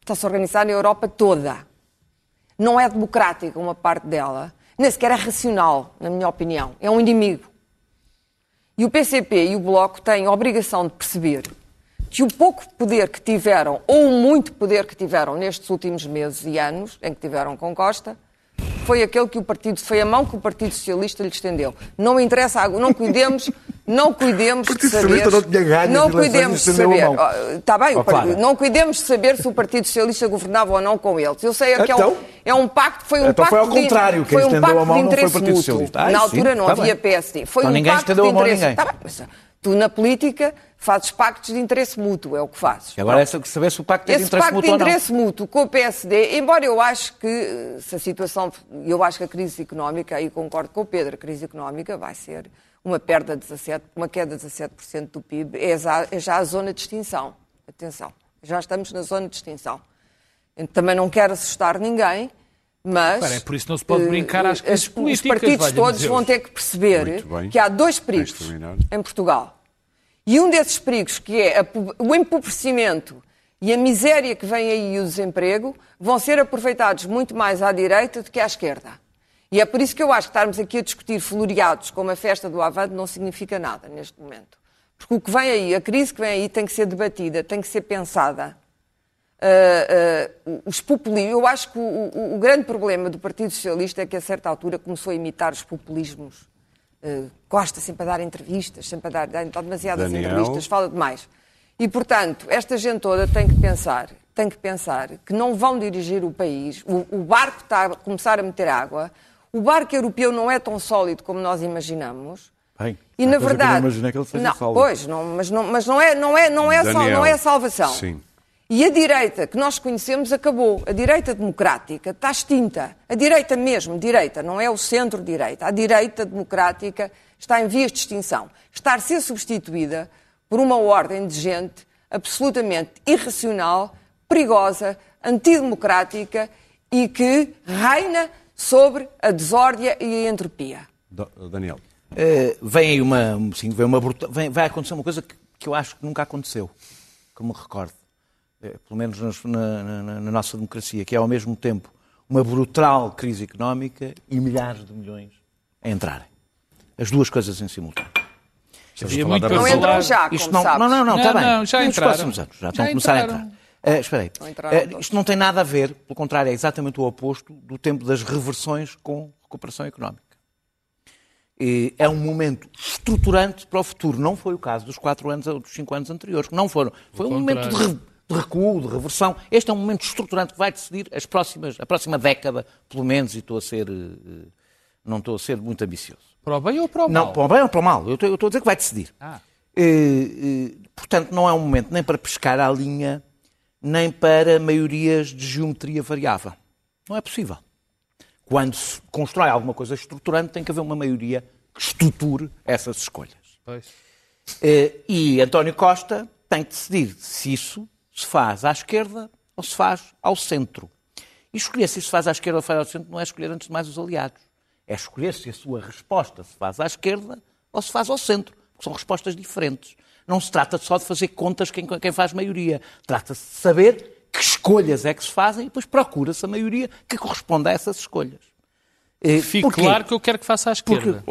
Está-se a organizar na Europa toda. Não é democrática uma parte dela, nem sequer é racional, na minha opinião. É um inimigo. E o PCP e o Bloco têm a obrigação de perceber que o pouco poder que tiveram, ou o muito poder que tiveram nestes últimos meses e anos, em que tiveram com Costa, foi aquele que o Partido, foi a mão que o Partido Socialista lhe estendeu. Não interessa, não cuidemos, não cuidemos de saber. Não, tinha ganho não cuidemos de saber. Está bem, oh, não cuidemos de saber se o Partido Socialista governava ou não com eles. Eu sei que então, é, um, é um pacto, foi um então pacto foi ao contrário, de, foi um pacto a mão de interesse não foi o mútuo. Socialista. Na altura não tá havia bem. PSD. Foi Então um ninguém pacto estendeu de a mão a interesse. ninguém. Tá bem, mas tu na política fazes pactos de interesse mútuo, é o que fazes. E agora é só que saber se o pacto é de Esse interesse pacto mútuo de ou não. interesse mútuo com o PSD, embora eu acho que eh, se a situação, eu acho que a crise económica, aí concordo com o Pedro, a crise económica vai ser uma perda de 17, uma queda de 17% do PIB, é já, é já a zona de extinção. Atenção, já estamos na zona de extinção. Também não quero assustar ninguém, mas Claro, é por isso que não se pode eh, brincar às eh, crises as- políticas, Os partidos todos vão ter que perceber que há dois perigos de em Portugal. E um desses perigos, que é a o empobrecimento e a miséria que vem aí e o desemprego, vão ser aproveitados muito mais à direita do que à esquerda. E é por isso que eu acho que estarmos aqui a discutir floreados como a festa do Avante não significa nada neste momento. Porque o que vem aí, a crise que vem aí tem que ser debatida, tem que ser pensada. Uh, uh, os populismos. Eu acho que o, o- o grande problema do Partido Socialista é que, a certa altura, começou a imitar os populismos. Uh, Costa sempre a dar entrevistas, sempre a dar, dá demasiadas Daniel. entrevistas, fala demais. E, portanto, esta gente toda tem que pensar, tem que pensar que não vão dirigir o país. O, o barco está a começar a meter água. O barco europeu não é tão sólido como nós imaginamos. Bem, e há na coisa que eu não verdade, imaginei que ele seja não, sólido. pois, não, mas, não, mas não é, não é, não é, sal- não é a salvação. sim. E a direita que nós conhecemos acabou. A direita democrática está extinta. A direita mesmo, direita, não é o centro-direita. A direita democrática está em vias de extinção. Está a ser substituída por uma ordem de gente absolutamente irracional, perigosa, antidemocrática e que reina sobre a desórdia e a entropia. Daniel. Eh, vem aí uma, sim, vem uma vem- vai acontecer uma coisa que, que eu acho que nunca aconteceu, que me recordo, pelo menos nas- na, na- na nossa democracia, que é ao mesmo tempo uma brutal crise económica e milhares de milhões a entrarem. As duas coisas em simultâneo. Havia muito Não entram já, como Isto não, sabes. não, não, não, Não, está bem. não, já Nos entraram. próximos anos, já Já estão a começar entraram. a entrar. Eh, espera aí. Eh, todos. isto não tem nada a ver, pelo contrário, é exatamente o oposto do tempo das reversões com recuperação económica. E É um momento estruturante para o futuro. Não foi o caso dos quatro anos ou dos cinco anos anteriores. que Não foram. Foi um momento de, de recuo, de reversão. Este é um momento estruturante que vai decidir as próximas, a próxima década, pelo menos, e estou a ser. eh, Não estou a ser muito ambicioso. Para o bem ou para o Não, mal? para o bem ou para o mal. Eu estou, eu estou a dizer que vai decidir. Ah. Eh, eh, portanto, não é um momento nem para pescar à linha, nem para maiorias de geometria variável. Não é possível. Quando se constrói alguma coisa estruturante, tem que haver uma maioria que estruture essas escolhas. Pois. E António Costa tem que decidir se isso se faz à esquerda ou se faz ao centro. E escolher se isso se faz à esquerda ou se faz ao centro não é escolher antes de mais os aliados. É escolher se a sua resposta se faz à esquerda ou se faz ao centro. Porque são respostas diferentes. Não se trata só de fazer contas quem, quem faz maioria. Trata-se de saber que escolhas é que se fazem e depois procura-se a maioria que corresponde a essas escolhas. Eh, Fique porquê? claro que eu quero que faça à Porque, esquerda.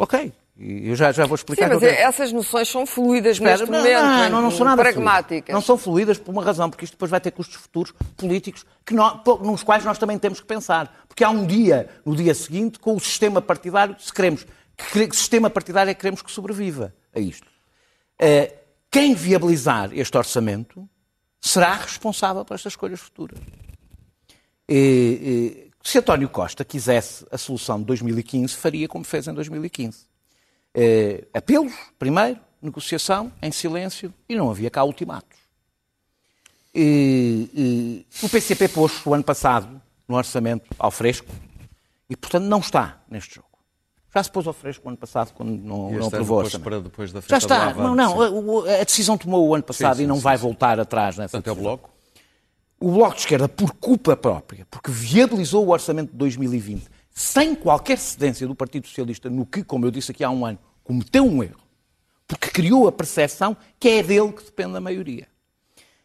Ok, eu já, já vou Sim, explicar. mas que eu quero- essas noções são fluídas Espera, neste não, momento, não, não, não são nada pragmáticas. fluídas. Não são fluídas por uma razão, porque isto depois vai ter custos futuros políticos que nó- po- nos quais nós também temos que pensar. Porque há um dia, no dia seguinte, com o sistema partidário, se queremos, que, sistema partidário é que queremos que sobreviva a isto. Eh, quem viabilizar este orçamento será responsável por estas escolhas futuras. Eh, eh, se António Costa quisesse a solução de 2015, faria como fez em 2015. Eh, apelos, primeiro, negociação, em silêncio, e não havia cá ultimatos. E, e, o PCP pôs o ano passado no orçamento ao fresco e, portanto, não está neste jogo. Já se pôs ao fresco o ano passado, quando não, não aprovou depois para depois da Já está. Não, não, a, a decisão tomou o ano passado Sim, sim, e não sim, vai voltar atrás nessa Portanto, é o. Bloco. O Bloco de Esquerda, por culpa própria, porque viabilizou o orçamento de 2020 sem qualquer cedência do Partido Socialista, no que, como eu disse aqui há um ano, cometeu um erro, porque criou a percepção que é dele que depende a maioria.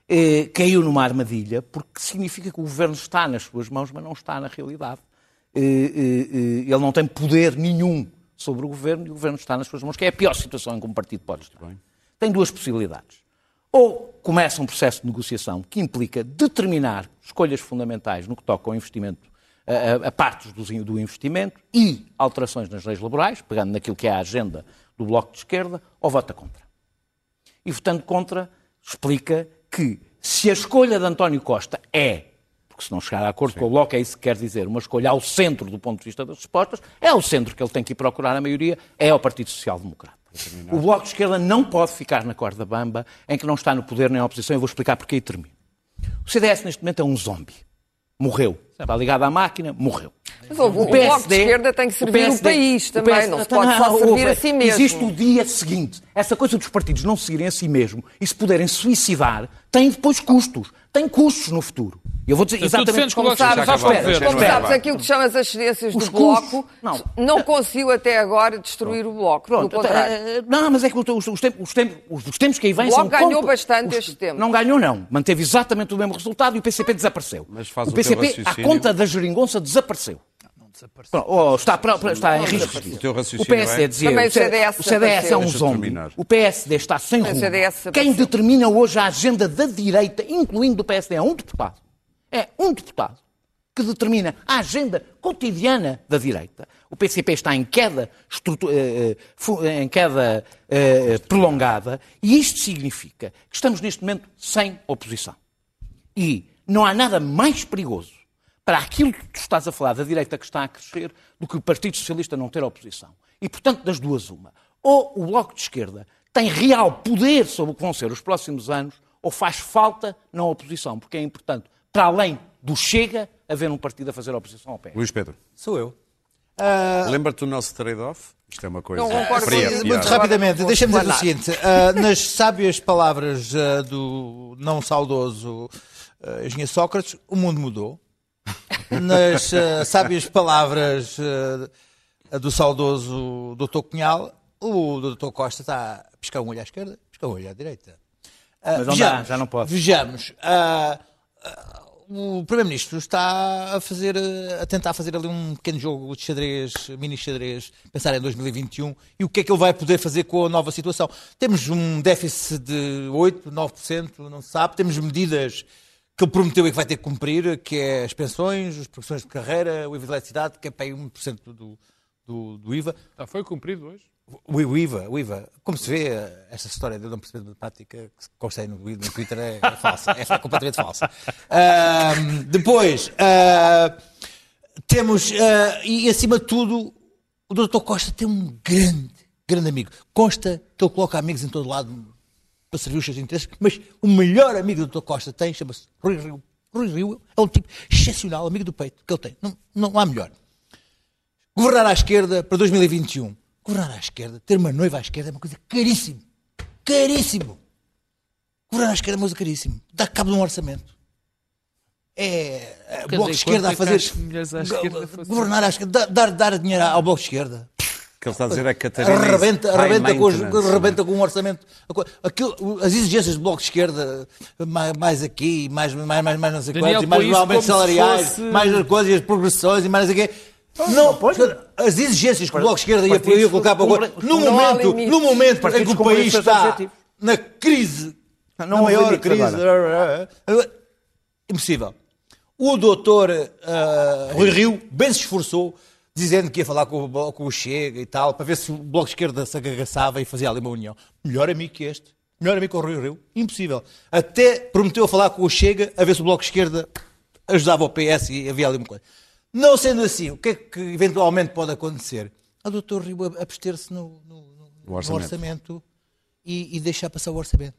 Eh, caiu numa armadilha, porque significa que o governo está nas suas mãos, mas não está na realidade. Eh, eh, eh, ele não tem poder nenhum sobre o governo e o governo está nas suas mãos, que é a pior situação em que um partido pode estar. Tem duas possibilidades. Ou começa um processo de negociação que implica determinar escolhas fundamentais no que toca ao investimento, a, a- partes do, do investimento e alterações nas leis laborais, pegando naquilo que é a agenda do Bloco de Esquerda, ou vota contra. E votando contra, explica que se a escolha de António Costa é, porque se não chegar a acordo com o Bloco, é isso que quer dizer, uma escolha ao centro do ponto de vista das respostas, é ao centro que ele tem que ir procurar a maioria, é ao Partido Social Democrata. O Bloco de Esquerda não pode ficar na corda bamba em que não está no poder nem na oposição. Eu vou explicar porque e termino. O CDS neste momento é um zombi. Morreu. Está ligado à máquina, morreu. Mas o, o Bloco de Esquerda tem que servir o, país também, não se pode só servir a si mesmo. Existe o dia seguinte. Essa coisa dos partidos não seguirem a si mesmo e se puderem suicidar, tem depois custos. Tem custos no futuro. Eu vou dizer exatamente o como sabes. O Espera, governo. Como é sabes, aquilo que chama as excedências do Bloco não. não. conseguiu até agora destruir o Bloco. Pronto, contrário. eh, não, mas é que os, os tempos, os, tempos, os- os tempos que aí vêm O são Bloco ganhou compl- bastante os- este tempo. Não ganhou, não. Manteve exatamente o mesmo resultado e o PCP desapareceu. Mas faz o o PCP, à conta da geringonça, desapareceu. Pronto, oh, está, está em risco. O O PSD é- dizia, Também o CDS o CDS é um zombi. O PSD está sem rumo. CDS Quem desapareceu. determina hoje a agenda da direita, incluindo do PSD, é um deputado. É um deputado que determina a agenda cotidiana da direita. O PCP está em queda, eh, eh, fu- em queda eh, prolongada e isto significa que estamos neste momento sem oposição. E não há nada mais perigoso para aquilo que tu estás a falar da direita que está a crescer do que o Partido Socialista não ter oposição. E, portanto, das duas, uma. Ou o Bloco de Esquerda tem real poder sobre o que vão ser os próximos anos, ou faz falta na oposição, porque é importante, para além do Chega, haver um partido a fazer oposição ao PS. Luís Pedro, Sou eu. lembra-te do nosso trade-off? Isto é uma coisa Não concordo fria. Muito rapidamente, deixa-me dizer o seguinte: ah, nas sábias palavras ah, do não saudoso ah, engenheiro Sócrates, o mundo mudou. Nas ah, sábias palavras ah, do saudoso Dr. Cunhal, O Dr. Costa está a piscar um olho à esquerda, piscar um olho à direita. Ah, Mas não dá, já não pode. Vejamos. ah, ah, o Primeiro-Ministro está a fazer, a tentar fazer ali um pequeno jogo de xadrez, mini xadrez, pensar em 2021 e o que é que ele vai poder fazer com a nova situação. Temos um déficit de 8, 9%, não se sabe. Temos medidas que ele prometeu e que vai ter que cumprir, que é as pensões, as progressões de carreira, o IVA de eletricidade, que é para aí 1% do, do, do IVA. Já foi cumprido hoje. O o IVA, o IVA, como se vê, esta história de eu não perceber de matemática que constei no, no Twitter é, é falsa, é, completamente falsa. Ahm, depois, ah, temos, ah, e acima de tudo, o Dr. Costa tem um grande, grande amigo. Consta que ele coloca amigos em todo lado para servir os seus interesses, mas o melhor amigo do Dr. Costa tem, chama-se Rui Rio. Rui Rio é um tipo excepcional, amigo do peito, que ele tem. Não, não há melhor. Governar à esquerda para 2021. Governar à esquerda, ter uma noiva à esquerda é uma coisa caríssimo. Caríssimo. Governar à esquerda é uma coisa caríssimo. Dá cabo de um orçamento. É é, Bloco de Esquerda a é fazer. esquerda Governar à esquerda, dar, dar dinheiro ao Bloco de Esquerda. Que ele está a dizer é que Catarina. Arrebenta, arrebenta, com, os- arrebenta com um orçamento. Aquilo- as exigências do Bloco de Esquerda, mais, mais aqui, mais, mais, mais, mais não sei Daniel, quantos, e mais aumentos salariais, fosse- mais as coisas, as progressões, e mais não sei o quê. Não, as exigências que o Bloco de Esquerda ia, ia colocar para o cumprem- no momento, no momento em que o país está na crise, Não na há maior crise, impossível. O doutor ah, Rui Rio bem se esforçou, dizendo que ia falar com o, com o Chega e tal, para ver se o Bloco de Esquerda se agagaçava e fazia ali uma união. Melhor amigo que este. Melhor amigo que o Rui Rio. Impossível. Até prometeu falar com o Chega a ver se o Bloco de Esquerda ajudava o PS e havia ali uma coisa. Não sendo assim, o que é que eventualmente pode acontecer? A doutor Rio abster-se no, no- no- no orçamento. orçamento, e, e deixar passar o orçamento.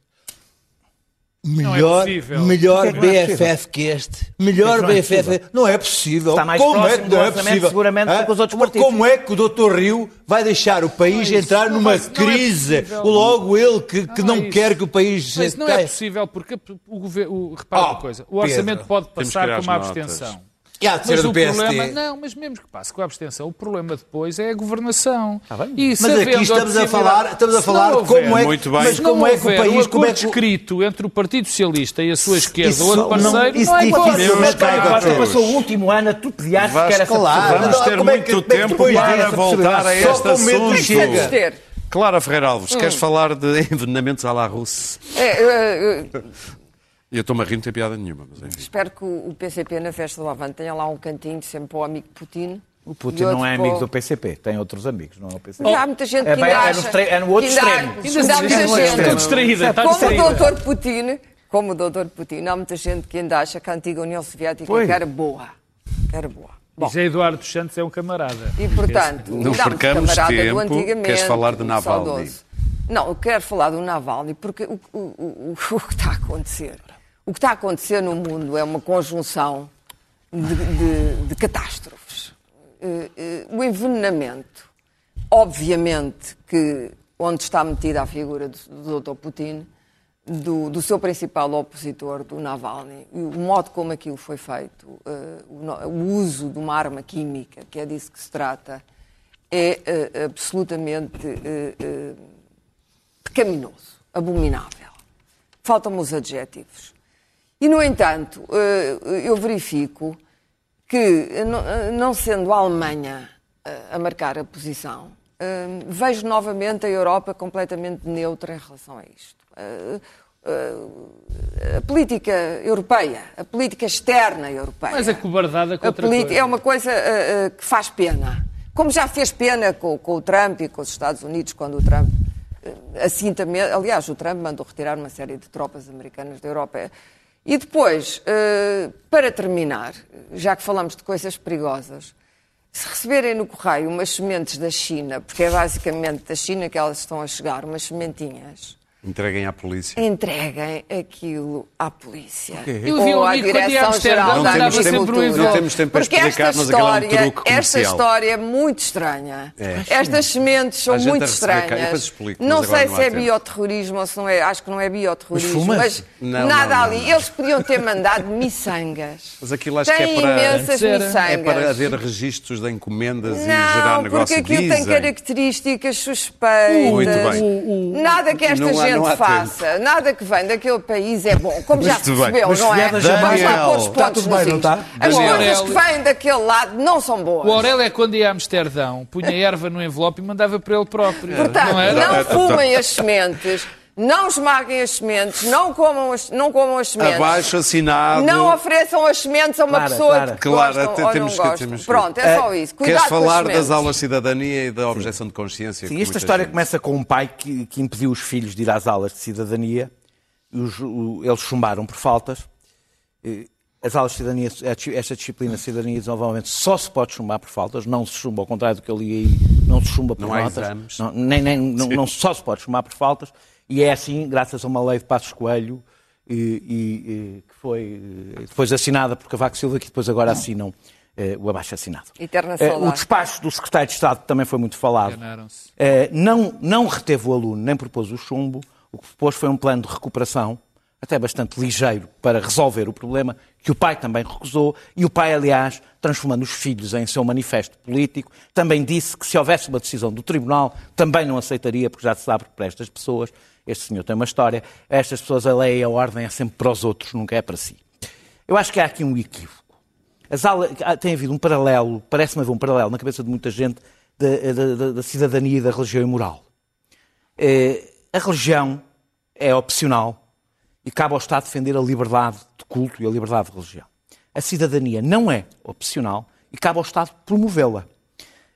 É Melhor, possível. melhor que não é BFF que este. Melhor que não é BFF. Não é possível. Está mais Como é próximo que do não é possível? seguramente, do Hã? que os outros partidos. Como é que o Dr. Rio vai deixar o país Não é isso. entrar Não numa não é crise? Logo ele que, que Não não, é isso. quer que o país Mas não é possível porque o governo. Repara Oh, uma coisa: o orçamento Pedro, pode que passar com uma notas. E há de ser Mas do o PST. problema, não, mas mesmo que passe com a abstenção, o problema depois é a governação. bem. E Mas aqui estamos a possibilidade- falar, estamos a não falar houver- como é, Muito bem. mas não como é que o país, um como é que o- escrito entre o Partido Socialista e a sua esquerda, Isso o outro não- parceiro, isso não é dificilmente atores. passou o último ano a Vasco, sequer essa claro. Vamos Não, ter como é que- muito é que tempo para voltar a este assunto. Clara Ferreira Alves, queres falar de (laughs) envenenamentos à la russe? É, é, é, Eu estou-me a rir, não tem piada nenhuma, mas enfim. espero que o PCP na festa do Avante tenha lá um cantinho sempre para o amigo Putin. O Putin E não é amigo do PCP, tem outros amigos, não é o PCP. Mas há muita gente que É ainda bem- é no acha... é no outro que ainda extremo. ainda há Ainda muita gente- Estou distraída, está Como o doutor Putin, como o doutor Putin, há muita gente que ainda acha que a antiga União Soviética que era boa. Que era boa. Bom, José Eduardo dos Santos é um camarada. e portanto, Não ainda muito percamos camarada tempo. Queres falar de Navalny? saudoso. Não, eu quero falar do Navalny porque o, o, o, o (laughs) que está a acontecer, o que está a acontecer no mundo é uma conjunção de, de- de catástrofes. Eh, eh, O envenenamento, obviamente que onde está metida a figura do, do Dr. Putin, do, do seu principal opositor, do Navalny, e o modo como aquilo foi feito, eh, o, uso de uma arma química, que é disso que se trata, é absolutamente eh, pecaminoso, abominável. Faltam-me os adjetivos. E, no entanto, eh, eu verifico que, não- sendo a Alemanha eh, a marcar a posição, eh, vejo novamente a Europa completamente neutra em relação a isto. A política europeia, a política externa europeia. Mas a cobardada A contra política coisa. é uma coisa que faz pena. Como já fez pena com, com o Trump e com os Estados Unidos, quando o Trump assim também. Aliás, o Trump mandou retirar uma série de tropas americanas da Europa. E depois, eh, para terminar, já que falamos de coisas perigosas, se receberem no correio umas sementes da China, porque é basicamente da China que elas estão a chegar, umas sementinhas, Entreguem à polícia. Entreguem aquilo à polícia. Eu vi um Ou à Direção-Geral da Não temos tempo- Agricultura. não temos tempo para Porque explicar, esta mas aquilo é um história, truque esta história é muito estranha. Estas sementes são gente muito cá. Eu estranhas. explico, não sei não se é tempo. bioterrorismo ou se não é. Acho que não é bioterrorismo. Mas? Mas Não, nada não, não, ali. não. Eles podiam ter mandado miçangas. Mas aquilo acho Tem que é para, imensas miçangas. é para haver registros de encomendas e gerar Não, negócio. porque aquilo tem características suspeitas. Muito bem. Nada que esta Não há- gente faça, nada que vem daquele país é bom. Como já se Muito bem. percebeu, Mas não é? Daniel, Vamos lá pôr os está pontos tudo bem, nos está? As Daniel. coisas que vêm daquele lado não são boas. O Aurélio é quando ia a Amsterdão, punha erva no envelope e mandava para ele próprio. Portanto, não era? não fumem as sementes, não esmaguem as sementes, não comam as, não comam as sementes. Abaixo assinado. Não ofereçam as sementes a uma Clara, pessoa Clara. que Claro, gostam até ou temos não que- gostam. temos que- Pronto, é só isso. Cuidado Queres falar das aulas de cidadania e da objeção de consciência? Sim, esta história gente- começa com um pai que, que impediu os filhos de ir às aulas de cidadania. Os- o- eles chumbaram por faltas. As aulas de cidadania, esta disciplina de cidadania e desenvolvimento só se pode chumbar por faltas, não se chumba, ao contrário do que eu li aí, não se chumba por Não notas. Não, nem, nem, não, não só se pode chumbar por faltas. E é assim, graças a uma lei de Passos Coelho, e, e- e que foi eh, depois assinada por Cavaco Silva, que depois agora assinam eh, o abaixo assinado. Eh, o despacho do secretário de Estado também foi muito falado. Eh, não, não reteve o aluno, nem propôs o chumbo. O que propôs foi um plano de recuperação, até bastante ligeiro, para resolver o problema, que o pai também recusou. E o pai, aliás, transformando os filhos em seu manifesto político, também disse que se houvesse uma decisão do tribunal, também não aceitaria, porque já se sabe que para estas pessoas, este senhor tem uma história, estas pessoas a lei e a ordem é sempre para os outros, nunca é para si. Eu acho que há aqui um equívoco. As aulas, tem havido um paralelo, parece-me haver um paralelo na cabeça de muita gente da, da- da- da cidadania e da religião e moral. Eh, a religião é opcional e cabe ao Estado defender a liberdade de culto e a liberdade de religião. A cidadania não é opcional e cabe ao Estado promovê-la.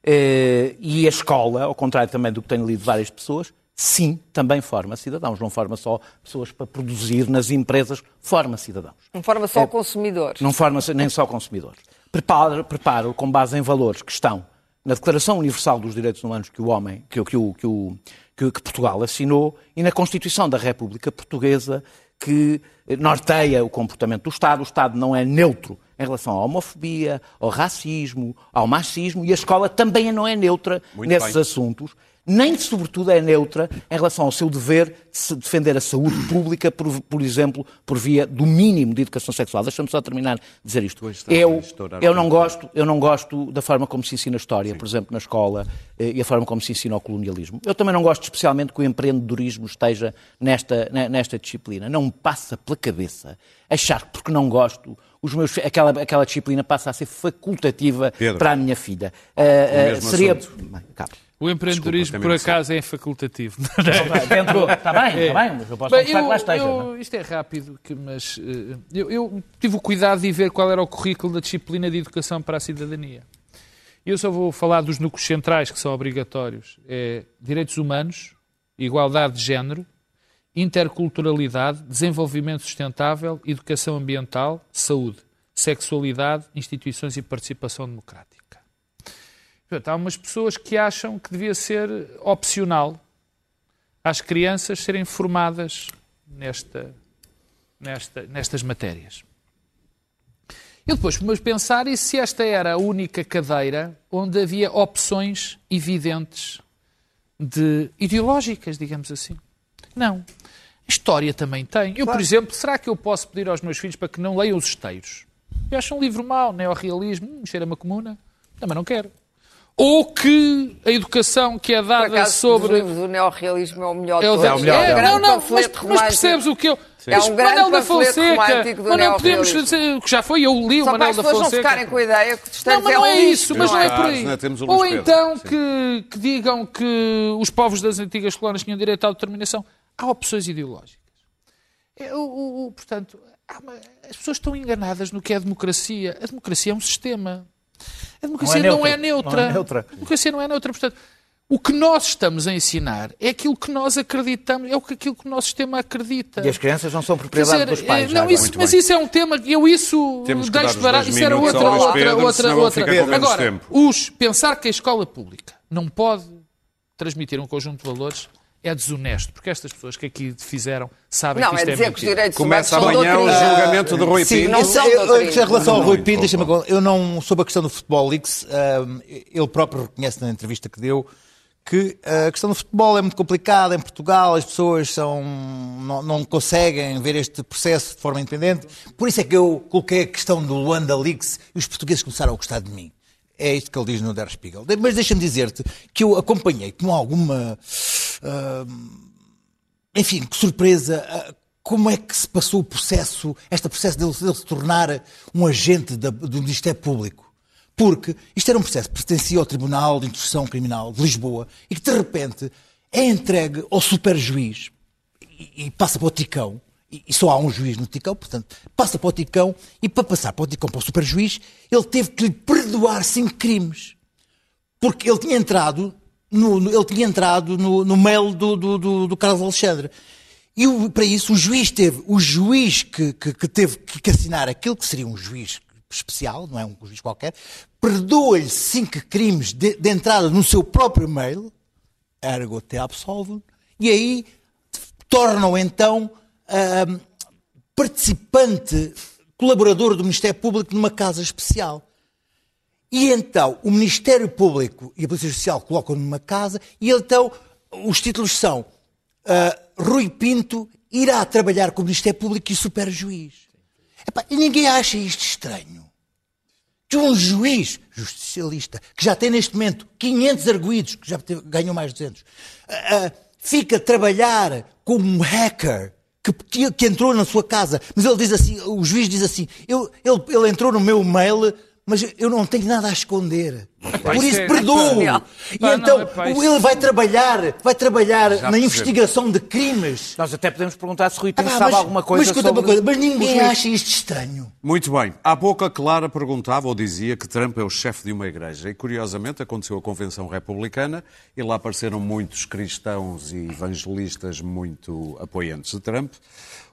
Eh, e a escola, ao contrário também do que tenho lido várias pessoas, sim, também forma cidadãos. Não forma só pessoas para produzir nas empresas, forma cidadãos. Não forma só consumidores. Não forma nem só consumidores. Prepara, prepara com base em valores que estão na Declaração Universal dos Direitos Humanos que o homem, que, que, o- que, o- que, Portugal assinou e na Constituição da República Portuguesa que norteia o comportamento do Estado. O Estado não é neutro em relação à homofobia, ao racismo, ao machismo e a escola também não é neutra Muito nesses bem. assuntos, nem sobretudo é neutra em relação ao seu dever de se defender a saúde pública, por, por exemplo, por via do mínimo de educação sexual. Deixa-me só terminar de dizer isto. Eu, eu não gosto, eu não gosto da forma como se ensina a história, por exemplo, na escola, eh, e a forma como se ensina o colonialismo. Eu também não gosto especialmente que o empreendedorismo esteja nesta, ne- nesta disciplina. Não me passa pela cabeça achar que porque não gosto, os meus, aquela, aquela disciplina passa a ser facultativa Pedro. para a minha filha. Eh, mesmo seria... Bem. O empreendedorismo, Desculpa, por acaso, é facultativo. Dentro, está (laughs) bem, está bem, mas eu posso Bem, confessar que lá esteja. eu- é? isto é rápido, que- mas eh, eu, eu tive o cuidado de ver qual era o currículo da disciplina de educação para a cidadania. Eu só vou falar dos núcleos centrais que são obrigatórios. É direitos humanos, igualdade de género, interculturalidade, desenvolvimento sustentável, educação ambiental, saúde, sexualidade, instituições e participação democrática. Portanto, há umas pessoas que acham que devia ser opcional às crianças serem formadas nesta, nesta, nestas matérias. Eu depois fui pensar e se esta era a única cadeira onde havia opções evidentes de ideológicas, digamos assim. Não. História também tem. Eu, por exemplo, será que eu posso pedir aos meus filhos para que não leiam os esteiros? Eu acho um livro mau, neorrealismo, hum, cheira-me a comuna. Também não quero. Ou que a educação que é Por dada acaso, sobre... livros do neorrealismo é o melhor É o de da- todos. melhor, é, é o não, não, mas, mas percebes o que eu. É Mas um grande Manel da Fonseca. do Manel, podemos dizer que já foi, eu li o Só Manel as da pessoas não Fonseca. ficarem com a ideia que o Não, mas é não é lixo, isso, mas não é por aí. Não é? O Luís Ou então que, que digam que os povos das antigas colónias tinham direito à autodeterminação. Há opções ideológicas. É, o- o- o- portanto, as pessoas estão enganadas no que é a democracia. A democracia é um sistema. A democracia não é, neutra. neutra. Não é neutra. A democracia não é neutra. Portanto, o que nós estamos a ensinar é aquilo que nós acreditamos, é o que aquilo que o nosso sistema acredita. E as crianças não são propriedade dizer, dos pais. eh, não, isso, mas bem. isso é um tema que eu isso deixo barato. Isso era outra, outra, Pedro, outra, outra. Agora, os pensar que a escola pública não pode transmitir um conjunto de valores é desonesto, porque estas pessoas que aqui fizeram sabem Não, que é isto é, dizer que os direitos Começa humanos são amanhã o julgamento de Rui Sim, Pinto. não isso, são eu- eu- doutrinas. em relação ao Rui Pinto, deixa-me eu não soube a questão do Futebol Leaks, ele próprio reconhece na entrevista que deu que a questão do futebol é muito complicada em Portugal, as pessoas são, não, não conseguem ver este processo de forma independente. Por isso é que eu coloquei a questão do Luanda Leaks e os portugueses começaram a gostar de mim. É isto que ele diz no Der Spiegel. Mas deixa-me dizer-te que eu acompanhei com alguma enfim, que surpresa. ah, Como é que se passou o processo, este processo dele, dele se tornar um agente da- do Ministério Público? Porque isto era um processo que pertencia ao Tribunal de Instrução Criminal de Lisboa e que, de repente, é entregue ao superjuiz e, e passa para o Ticão. E, e só há um juiz no Ticão, portanto, passa para o Ticão e, para passar para o Ticão, para o superjuiz, ele teve que lhe perdoar cinco crimes porque ele tinha entrado no, no- ele tinha entrado no, no mail do, do, do, do Carlos Alexandre. E o- para isso o juiz teve, o juiz que, que, que teve que, que assinar aquilo que seria um juiz especial, não é um juiz qualquer, perdoa-lhe cinco crimes de, de entrada no seu próprio mail, ergo te absolvo, e aí tornam então ahm, participante, colaborador do Ministério Público numa casa especial. E então o Ministério Público e a Polícia Judicial colocam numa casa e então os títulos são ah, Rui Pinto irá trabalhar com o Ministério Público e o Superjuiz. Epá, e ninguém acha isto estranho. Que um juiz justicialista, que já tem neste momento 500 arguídos, que já teve- ganhou mais de 200, ah, ah, fica a trabalhar como um hacker que, que- que entrou na sua casa, mas ele diz assim, o juiz diz assim, eu- ele, ele entrou no meu mail, mas eu não tenho nada a esconder. Por isso é- perdoo. Não. E Pá, não, então epá, isto- ele vai trabalhar, vai trabalhar na percebo. investigação de crimes. Nós até podemos perguntar se Rui Ah, Pinto pá, sabe mas- alguma coisa mas, escuta sobre... uma coisa, mas ninguém acha isto estranho. Muito bem. Há pouco a Clara perguntava ou dizia que Trump é o chefe de uma igreja. E curiosamente aconteceu a Convenção Republicana e lá apareceram muitos cristãos e evangelistas muito apoiantes de Trump.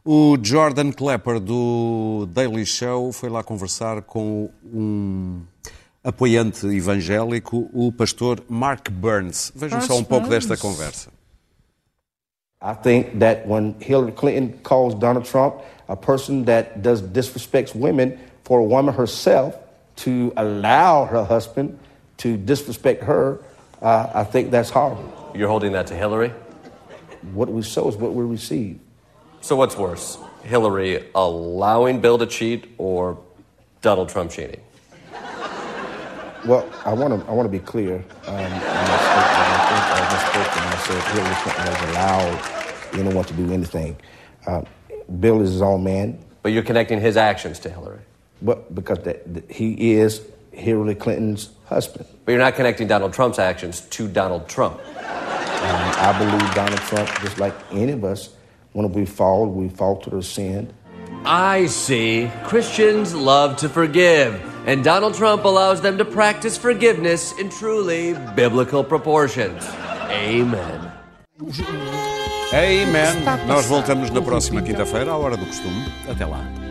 O Jordan Klepper do Daily Show foi lá conversar com um apoiante evangélico, o pastor Mark Burns. Vejam só um pouco desta conversa. I think that when Hillary Clinton calls Donald Trump a person that does disrespects women, for a woman herself to allow her husband to disrespect her, uh, I think that's horrible. You're holding that to Hillary? What we sow is what we receive. So what's worse? Hillary allowing Bill to cheat or Donald Trump cheating? Well, I want to I want to be clear. Um, in my statement. I think I just spoke and I said Hillary Clinton has allowed anyone to do anything. Uh, Bill is his own man, But you're connecting his actions to Hillary. but because that, that he is Hillary Clinton's husband. But you're not connecting Donald Trump's actions to Donald Trump. Um, I believe Donald Trump, just like any of us, when we fall, we falter or sin. I see. Christians love to forgive, and Donald Trump allows them to practice forgiveness in truly biblical proportions. Amen. Amen. Nós voltamos na próxima quinta-feira, à hora do costume. Até lá.